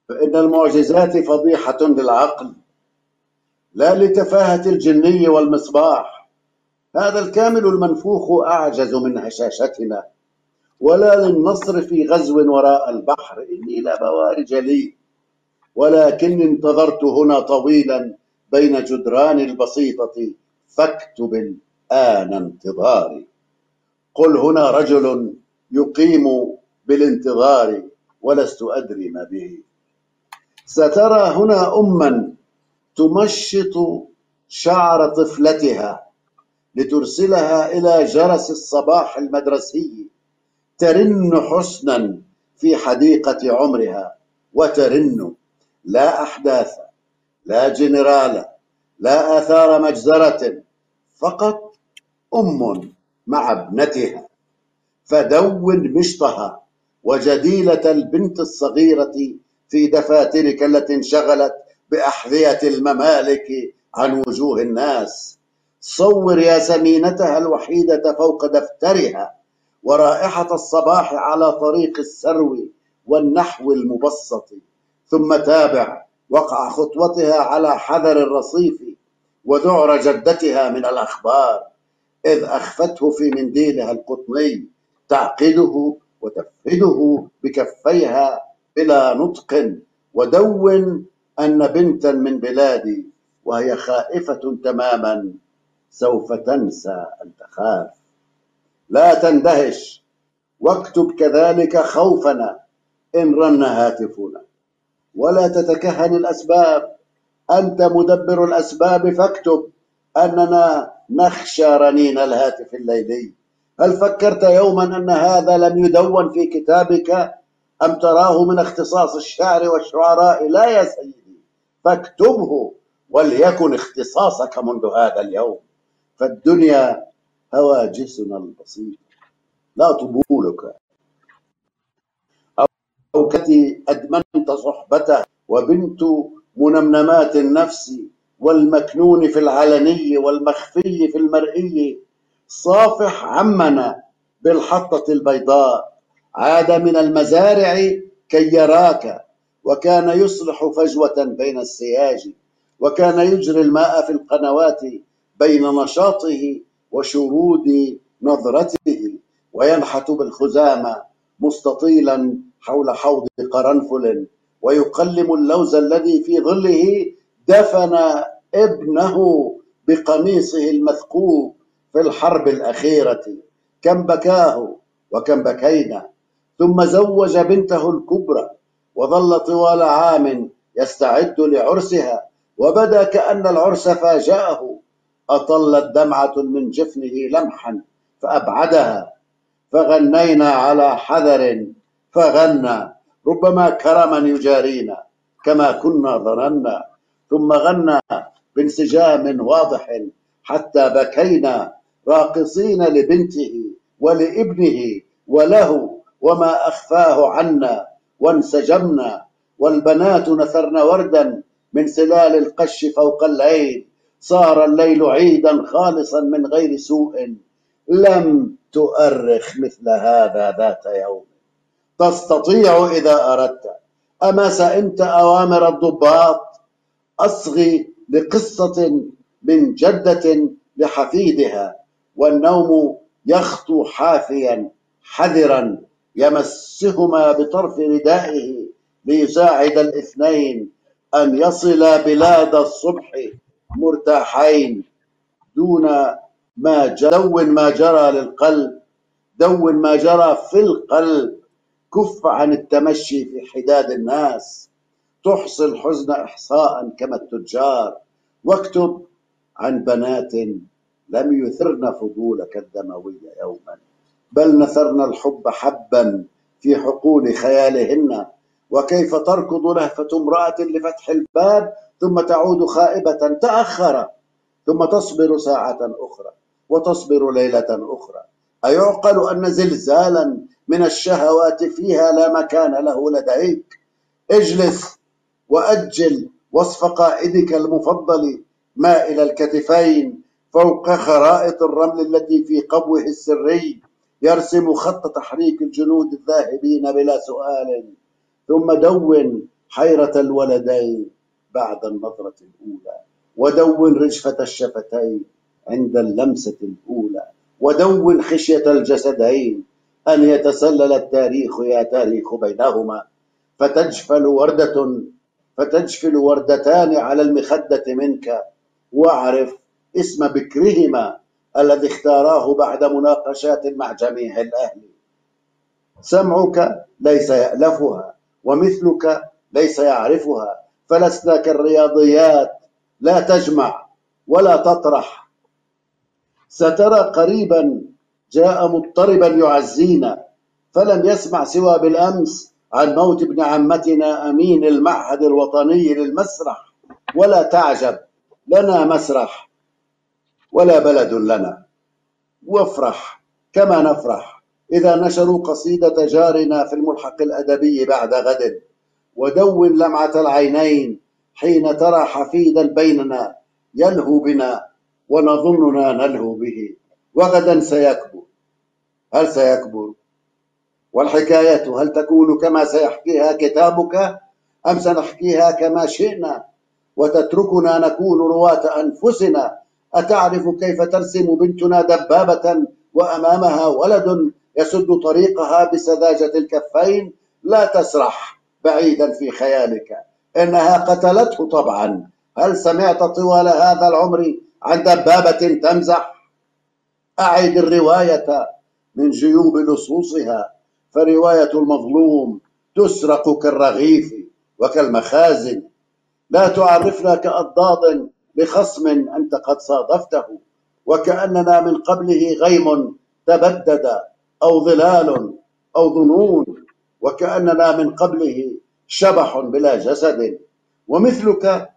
فإن المعجزات فضيحة للعقل. لا لتفاهة الجني والمصباح. هذا الكامل المنفوخ أعجز من هشاشتنا. ولا للنصر في غزو وراء البحر. إني لا بوارج لي. ولكني انتظرت هنا طويلا بين جدران البسيطة فاكتب الآن انتظاري. قل هنا رجل يقيم بالانتظار ولست أدري ما به. سترى هنا أما تمشط شعر طفلتها لترسلها إلى جرس الصباح المدرسي ترن حسنا في حديقة عمرها وترن لا أحداث لا جنرال لا آثار مجزرة فقط أم مع ابنتها. فدون مشطها وجديلة البنت الصغيرة في دفاترك التي انشغلت بأحذية الممالك عن وجوه الناس. صور يا سمينتها الوحيدة فوق دفترها ورائحة الصباح على طريق السرو والنحو المبسط. ثم تابع وقع خطوتها على حذر الرصيف وذعر جدتها من الأخبار إذ أخفته في منديلها القطني تعقده وتفرده بكفيها بلا نطق ودون أن بنتا من بلادي وهي خائفة تماما سوف تنسى أن تخاف. لا تندهش واكتب كذلك خوفنا إن رن هاتفنا ولا تتكهن الأسباب. أنت مدبر الأسباب فاكتب. أننا نخشى رنين الهاتف الليلي. هل فكرت يوما أن هذا لم يدون في كتابك؟ أم تراه من اختصاص الشعر والشعراء؟ لا يا سيدي. فاكتبه وليكن اختصاصك منذ هذا اليوم. فالدنيا هواجسنا البسيطة لا طبولك. أو كتي أدمنت صحبته وبنت منمنمات النفس والمكنون في العلني والمخفي في المرئي. صافح عمنا بالحطة البيضاء. عاد من المزارع كي يراك. وكان يصلح فجوة بين السياج. وكان يجري الماء في القنوات بين نشاطه وشرود نظرته. وينحت بالخزامة مستطيلا حول حوض قرنفل. ويقلم اللوز الذي في ظله دفن ابنه بقميصه المثقوب في الحرب الأخيرة. كم بكاه وكم بكينا. ثم زوج بنته الكبرى وظل طوال عام يستعد لعرسها. وبدأ كأن العرس فاجأه. أطلت دمعة من جفنه لمحا فأبعدها. فغنينا على حذر فغنى. ربما كرما يجارينا كما كنا ظننا ثم غنى بانسجام واضح حتى بكينا راقصين لبنته ولابنه وله وما أخفاه عنا وانسجمنا والبنات نثرن وردا من سلال القش فوق الليل صار الليل عيدا خالصا من غير سوء لم تؤرخ مثل هذا ذات يوم. تستطيع إذا أردت. أما سئمت أوامر الضباط أصغي لقصة من جدة لحفيدها والنوم يخطو حافيا حذرا يمسهما بطرف ردائه ليساعد الاثنين أن يصلا بلاد الصبح مرتاحين. دون ما دون ما جرى للقلب دون ما جرى في القلب كف عن التمشي في حداد الناس. تحصي الحزن إحصاء كما التجار. واكتب عن بنات لم يثرن فضولك الدموي يوما. بل نثرن الحب حبا في حقول خيالهن. وكيف تركض لهفة امرأة لفتح الباب ثم تعود خائبة تأخر. ثم تصبر ساعة أخرى. وتصبر ليلة أخرى. أيعقل أن زلزالا من الشهوات فيها لا مكان له لديك. اجلس وأجل وصف قائدك المفضل مائل الكتفين فوق خرائط الرمل التي في قبوه السري. يرسم خط تحريك الجنود الذاهبين بلا سؤال. ثم دون حيرة الولدين بعد النظرة الأولى. ودون رجفة الشفتين عند اللمسة الأولى. ودون خشية الجسدين أن يتسلل التاريخ يا تاريخ بينهما. فتجفل وردة فتجفل وردتان على المخدة منك. واعرف اسم بكرهما الذي اختاراه بعد مناقشات مع جميع الأهل. سمعك ليس يألفها ومثلك ليس يعرفها. فلسنا كالرياضيات لا تجمع ولا تطرح. سترى قريبا جاء مضطربا يعزينا فلم يسمع سوى بالأمس عن موت ابن عمتنا أمين المعهد الوطني للمسرح. ولا تعجب لنا مسرح ولا بلد لنا. وافرح كما نفرح إذا نشروا قصيدة جارنا في الملحق الأدبي بعد غد. ودون لمعة العينين حين ترى حفيدا بيننا يلهو بنا. ونظننا نلهو به. وغدا سيكبر. هل سيكبر؟ والحكاية هل تكون كما سيحكيها كتابك أم سنحكيها كما شئنا؟ وتتركنا نكون رواة أنفسنا. أتعرف كيف ترسم بنتنا دبابة وأمامها ولد يسد طريقها بسذاجة الكفين؟ لا تسرح بعيدا في خيالك. إنها قتلته طبعا. هل سمعت طوال هذا العمر عن دبابة تمزح. أعد الرواية من جيوب لصوصها فرواية المظلوم تسرق كالرغيف وكالمخازن. لا تعرفنا كأضداد لخصم أنت قد صادفته وكأننا من قبله غيم تبدد أو ظلال أو ظنون وكأننا من قبله شبح بلا جسد. ومثلك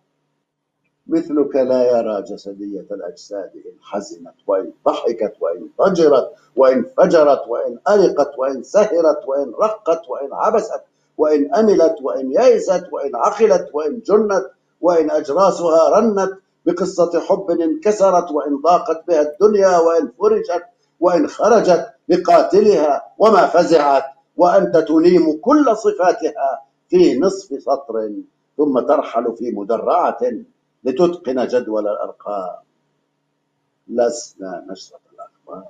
مثلك لا يرى جسدية الأجساد إن حزنت وإن ضحكت وإن ضجرت وإن فجرت وإن أرقت وإن سهرت وإن رقت وإن عبست وإن أملت وإن يئست وإن عقلت وإن جنت وإن أجراسها رنت بقصة حب انكسرت وإن ضاقت بها الدنيا وإن فرجت وإن خرجت لقاتلها وما فزعت وأنت تليم كل صفاتها في نصف سطر ثم ترحل في مدرعة. لتتقن جدول الأرقام. لسنا نشرة الأخبار.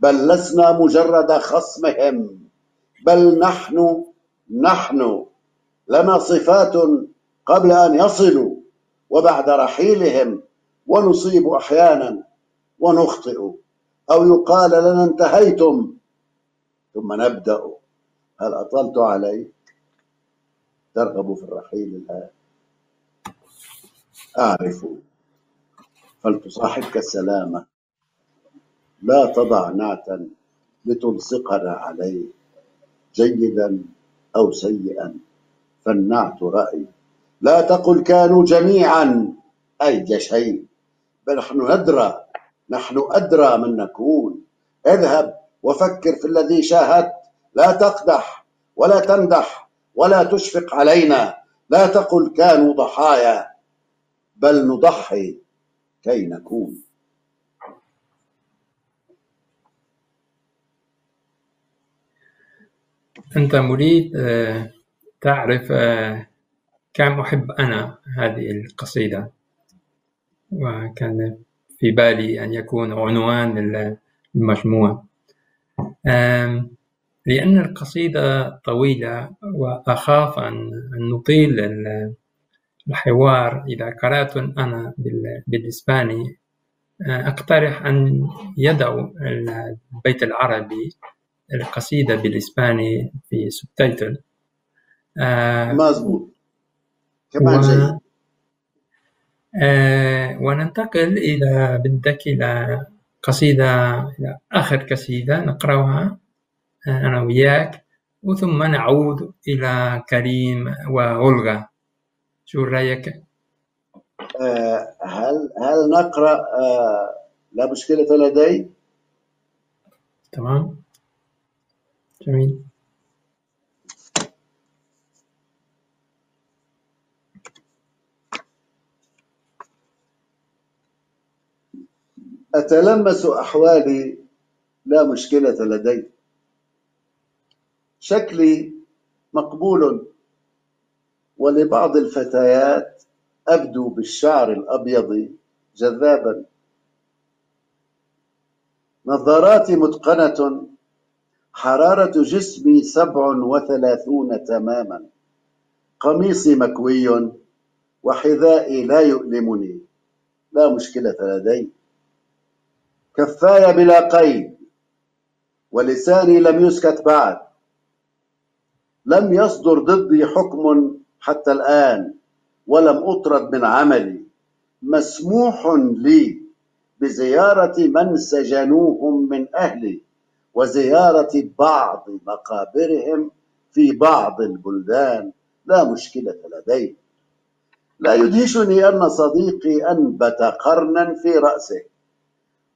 بل لسنا مجرد خصمهم. بل نحن نحن لنا صفات قبل أن يصلوا. وبعد رحيلهم ونصيب أحيانا ونخطئ. أو يقال لنا انتهيتم. ثم نبدأ. هل أطلت عليك؟ ترغب في الرحيل الآن. أعرف. فلتصاحبك السلامة؟ لا تضع نعتا لتلصقنا عليه. جيدا أو سيئا فالنعت رأي. لا تقل كانوا جميعا أي شيء بل نحن ندرى نحن أدرى من نكون. اذهب وفكر في الذي شاهدت. لا تقدح ولا تمدح ولا تشفق علينا. لا تقل كانوا ضحايا. بل نضحي كي نكون. أنت مريد آه، تعرف آه، كم أحب أنا هذه القصيدة؟ وكان في بالي أن يكون عنوان المجموعة لأن القصيدة طويلة وأخاف أن نطيل الحوار إذا قرأت أنا بالإسباني أقترح أن يدعوا البيت العربي القصيدة بالإسباني في سبتايتل مظبوط. كمان و... آه وننتقل إلى بدك إلى قصيدة إلى آخر قصيدة نقرأها آه أنا وياك وثم نعود إلى كريم وأولغا شو رأيك؟ آه هل هل نقرأ آه لا مشكلة لدي؟ تمام جميل أتلمس أحوالي لا مشكلة لدي شكلي مقبول ولبعض الفتيات أبدو بالشعر الأبيض جذابا. نظاراتي متقنة. حرارة جسمي سبع وثلاثون تماما. قميصي مكوي. وحذائي لا يؤلمني. لا مشكلة لدي. كفاي بلا قيد. ولساني لم يسكت بعد. لم يصدر ضدي حكم حتى الآن ولم أطرد من عملي مسموح لي بزيارة من سجنوهم من أهلي وزيارة بعض مقابرهم في بعض البلدان. لا مشكلة لدي. لا يدهشني أن صديقي أنبت قرنا في رأسه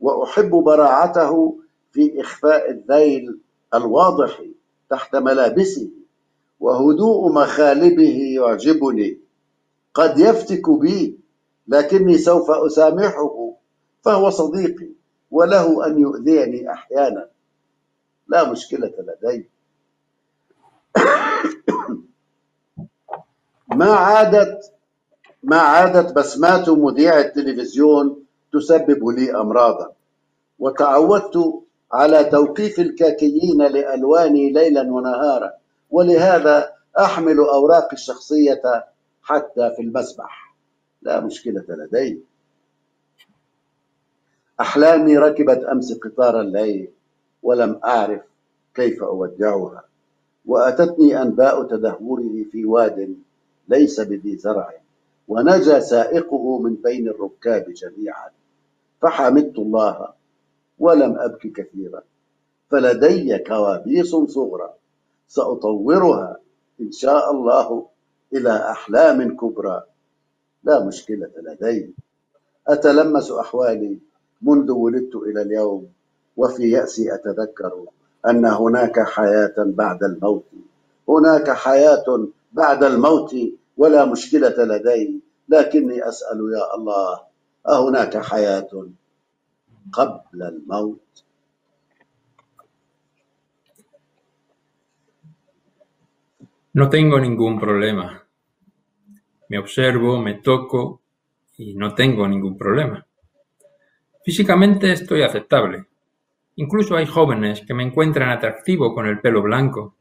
وأحب براعته في إخفاء الذيل الواضح تحت ملابسه. وهدوء مخالبه يعجبني. قد يفتك بي لكني سوف أسامحه فهو صديقي وله أن يؤذيني أحيانا. لا مشكلة لدي. ما عادت ما عادت بسمات مذيع التلفزيون تسبب لي أمراضا وتعودت على توقيف الكاكيين لألواني ليلا ونهارا. ولهذا أحمل أوراقي الشخصية حتى في المسبح. لا مشكلة لدي. أحلامي ركبت أمس قطار الليل ولم أعرف كيف أودعها وأتتني أنباء تدهوره في واد ليس بذي زرع ونجا سائقه من بين الركاب جميعا. فحمدت الله ولم أبك كثيرا. فلدي كوابيس صغرى. سأطورها إن شاء الله إلى أحلام كبرى. لا مشكلة لدي. أتلمس أحوالي منذ ولدت إلى اليوم وفي يأسي أتذكر أن هناك حياة بعد الموت. هناك حياة بعد الموت ولا مشكلة لدي لكني أسأل يا الله أهناك حياة قبل الموت؟ No tengo ningún problema. Me observo, me toco y no tengo ningún problema. Físicamente estoy aceptable. Incluso hay jóvenes que me encuentran atractivo con el pelo blanco,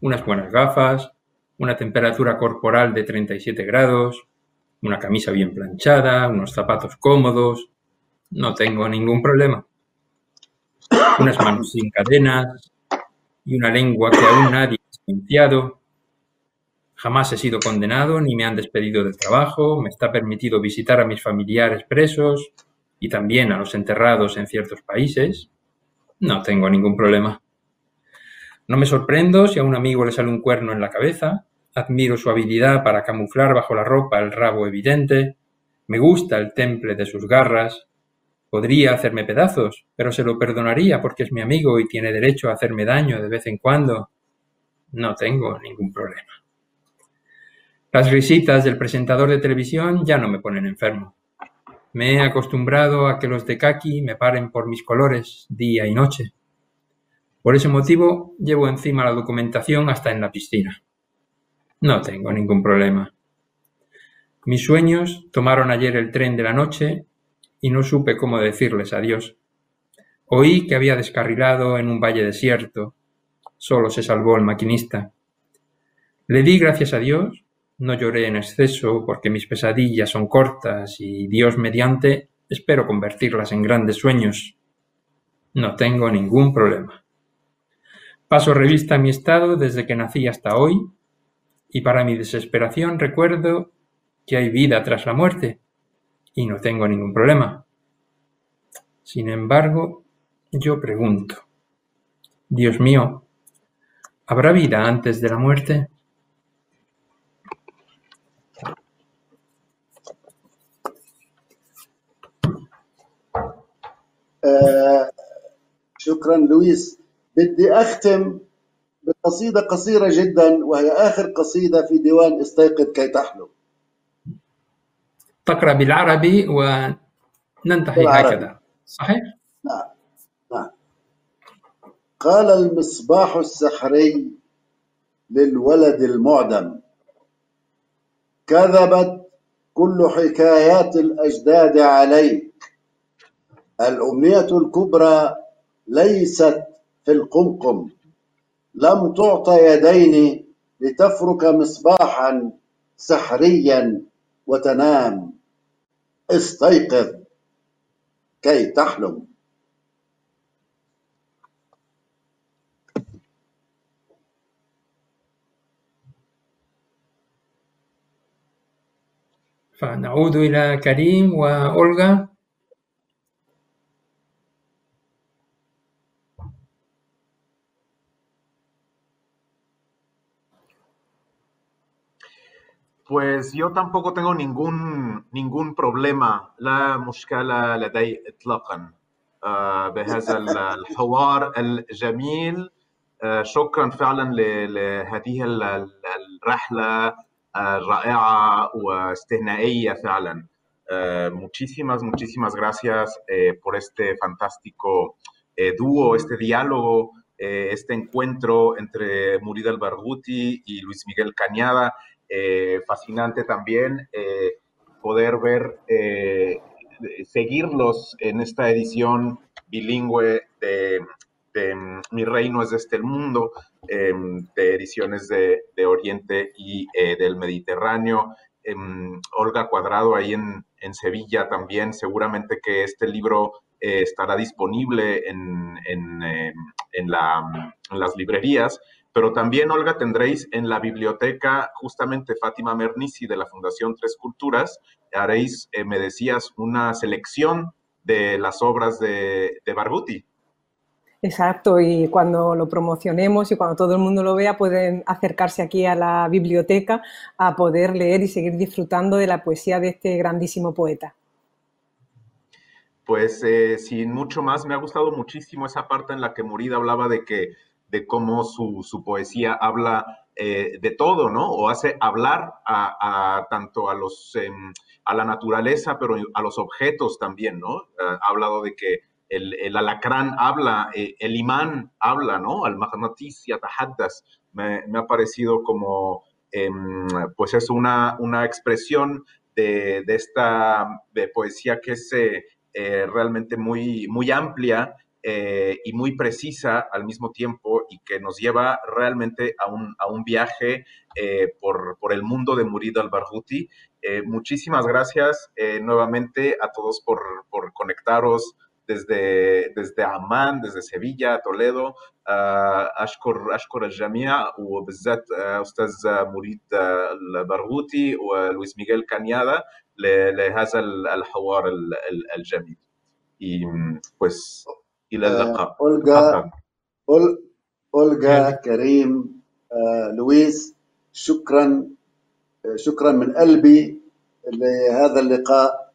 unas buenas gafas, una temperatura corporal de 37 grados, una camisa bien planchada, unos zapatos cómodos. No tengo ningún problema. Unas manos sin cadenas y una lengua que aún nadie ha silenciado. Jamás he sido condenado ni me han despedido del trabajo. Me está permitido visitar a mis familiares presos y también a los enterrados en ciertos países. No tengo ningún problema. No me sorprendo si a un amigo le sale un cuerno en la cabeza, admiro su habilidad para camuflar bajo la ropa el rabo evidente, me gusta el temple de sus garras, podría hacerme pedazos, pero se lo perdonaría porque es mi amigo y tiene derecho a hacerme daño de vez en cuando. No tengo ningún problema. Las risitas del presentador de televisión ya no me ponen enfermo. Me he acostumbrado a que los de Kaki me paren por mis colores día y noche. Por ese motivo llevo encima la documentación hasta en la piscina. No tengo ningún problema. Mis sueños tomaron ayer el tren de la noche y no supe cómo decirles adiós. Oí que había descarrilado en un valle desierto. Solo se salvó el maquinista. Le di gracias a Dios, no lloré en exceso porque mis pesadillas son cortas y Dios mediante espero convertirlas en grandes sueños. No tengo ningún problema. Paso revista a mi estado desde que nací hasta hoy, y para mi desesperación recuerdo que hay vida tras la muerte, y no tengo ningún problema. Sin embargo, yo pregunto, Dios mío, ¿habrá vida antes de la muerte? آه شكرا لويس بدي أختم بقصيدة قصيرة جدا وهي آخر قصيدة في ديوان استيقظ كي تحلم تقرأ بالعربي وننتهي بالعربي. هكذا صحيح؟ نعم نعم قال المصباح السحري للولد المعدم. كذبت كل حكايات الأجداد عليك. الأمنية الكبرى ليست في القمقم. لم تعطى يدين لتفرك مصباحا سحريا وتنام. استيقظ كي تحلم. فنعود إلى كريم وأولغا. Pues yo tampoco tengo ningún ningún problema. لا مشكلة لدي إطلاقا بهذا ال- الحوار الجميل شكرا فعلا لهذه ال- ال- الرحلة رائعة واستثنائية فعلا آه، muchísimas muchísimas gracias eh, por este fantástico eh, dúo, este diálogo, eh, este encuentro entre Murid al-Barghouti y Luis Miguel Cañada. Eh, fascinante también eh, poder ver, eh, seguirlos en esta edición bilingüe de, de Mi Reino es de este el mundo, eh, de ediciones de, Oriente y eh, del Mediterráneo. Em, Olga Cuadrado ahí en, en Sevilla también, seguramente que este libro eh, estará disponible en, en, eh, en la- en las librerías pero también, Olga, tendréis en la biblioteca justamente Fátima Mernissi de la Fundación Tres Culturas, haréis, eh, me decías, una selección de las obras de, de Barbuti. Exacto, y cuando lo promocionemos y cuando todo el mundo lo vea, pueden acercarse aquí a la biblioteca a poder leer y seguir disfrutando de la poesía de este grandísimo poeta. Pues eh, sin mucho más, me ha gustado muchísimo esa parte en la que Murida hablaba de que de cómo su, poesía habla eh, de todo, ¿no? O hace hablar a, tanto a los em, a la naturaleza, pero a los objetos también, ¿no? ha hablado de que el, alacrán habla, eh, el imán habla, ¿no? Al magnatis y atahaddas. Me, me ha parecido como, em, pues es una, una expresión de, de, esta poesía que es eh, realmente muy, muy amplia eh, y muy precisa al mismo tiempo y que nos lleva realmente a un, a un viaje por, por, el mundo de Murid al-Barghouti. muchísimas gracias nuevamente a todos por, por conectaros desde, desde Amman, desde Sevilla, Toledo أشكر أشكر الجميع وبالذات أستاذ مريد البرغوثي ولويس ميغيل كانيادا لهذا الحوار الجميل. Y pues إلى اللقاء. أولغا أولغا كريم لويس شكرا شكرا من قلبي لهذا اللقاء آه،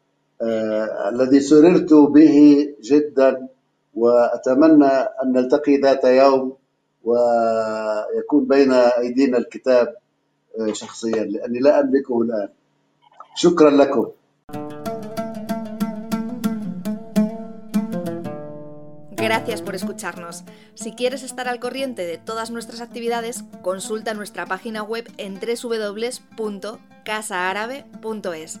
الذي سررت به جدا واتمنى ان نلتقي ذات يوم ويكون بين ايدينا الكتاب آه، شخصيا لاني لا املكه الان شكرا لكم Gracias por escucharnos. Si quieres estar al corriente de todas nuestras actividades, consulta nuestra página web en www.casaarabe.es.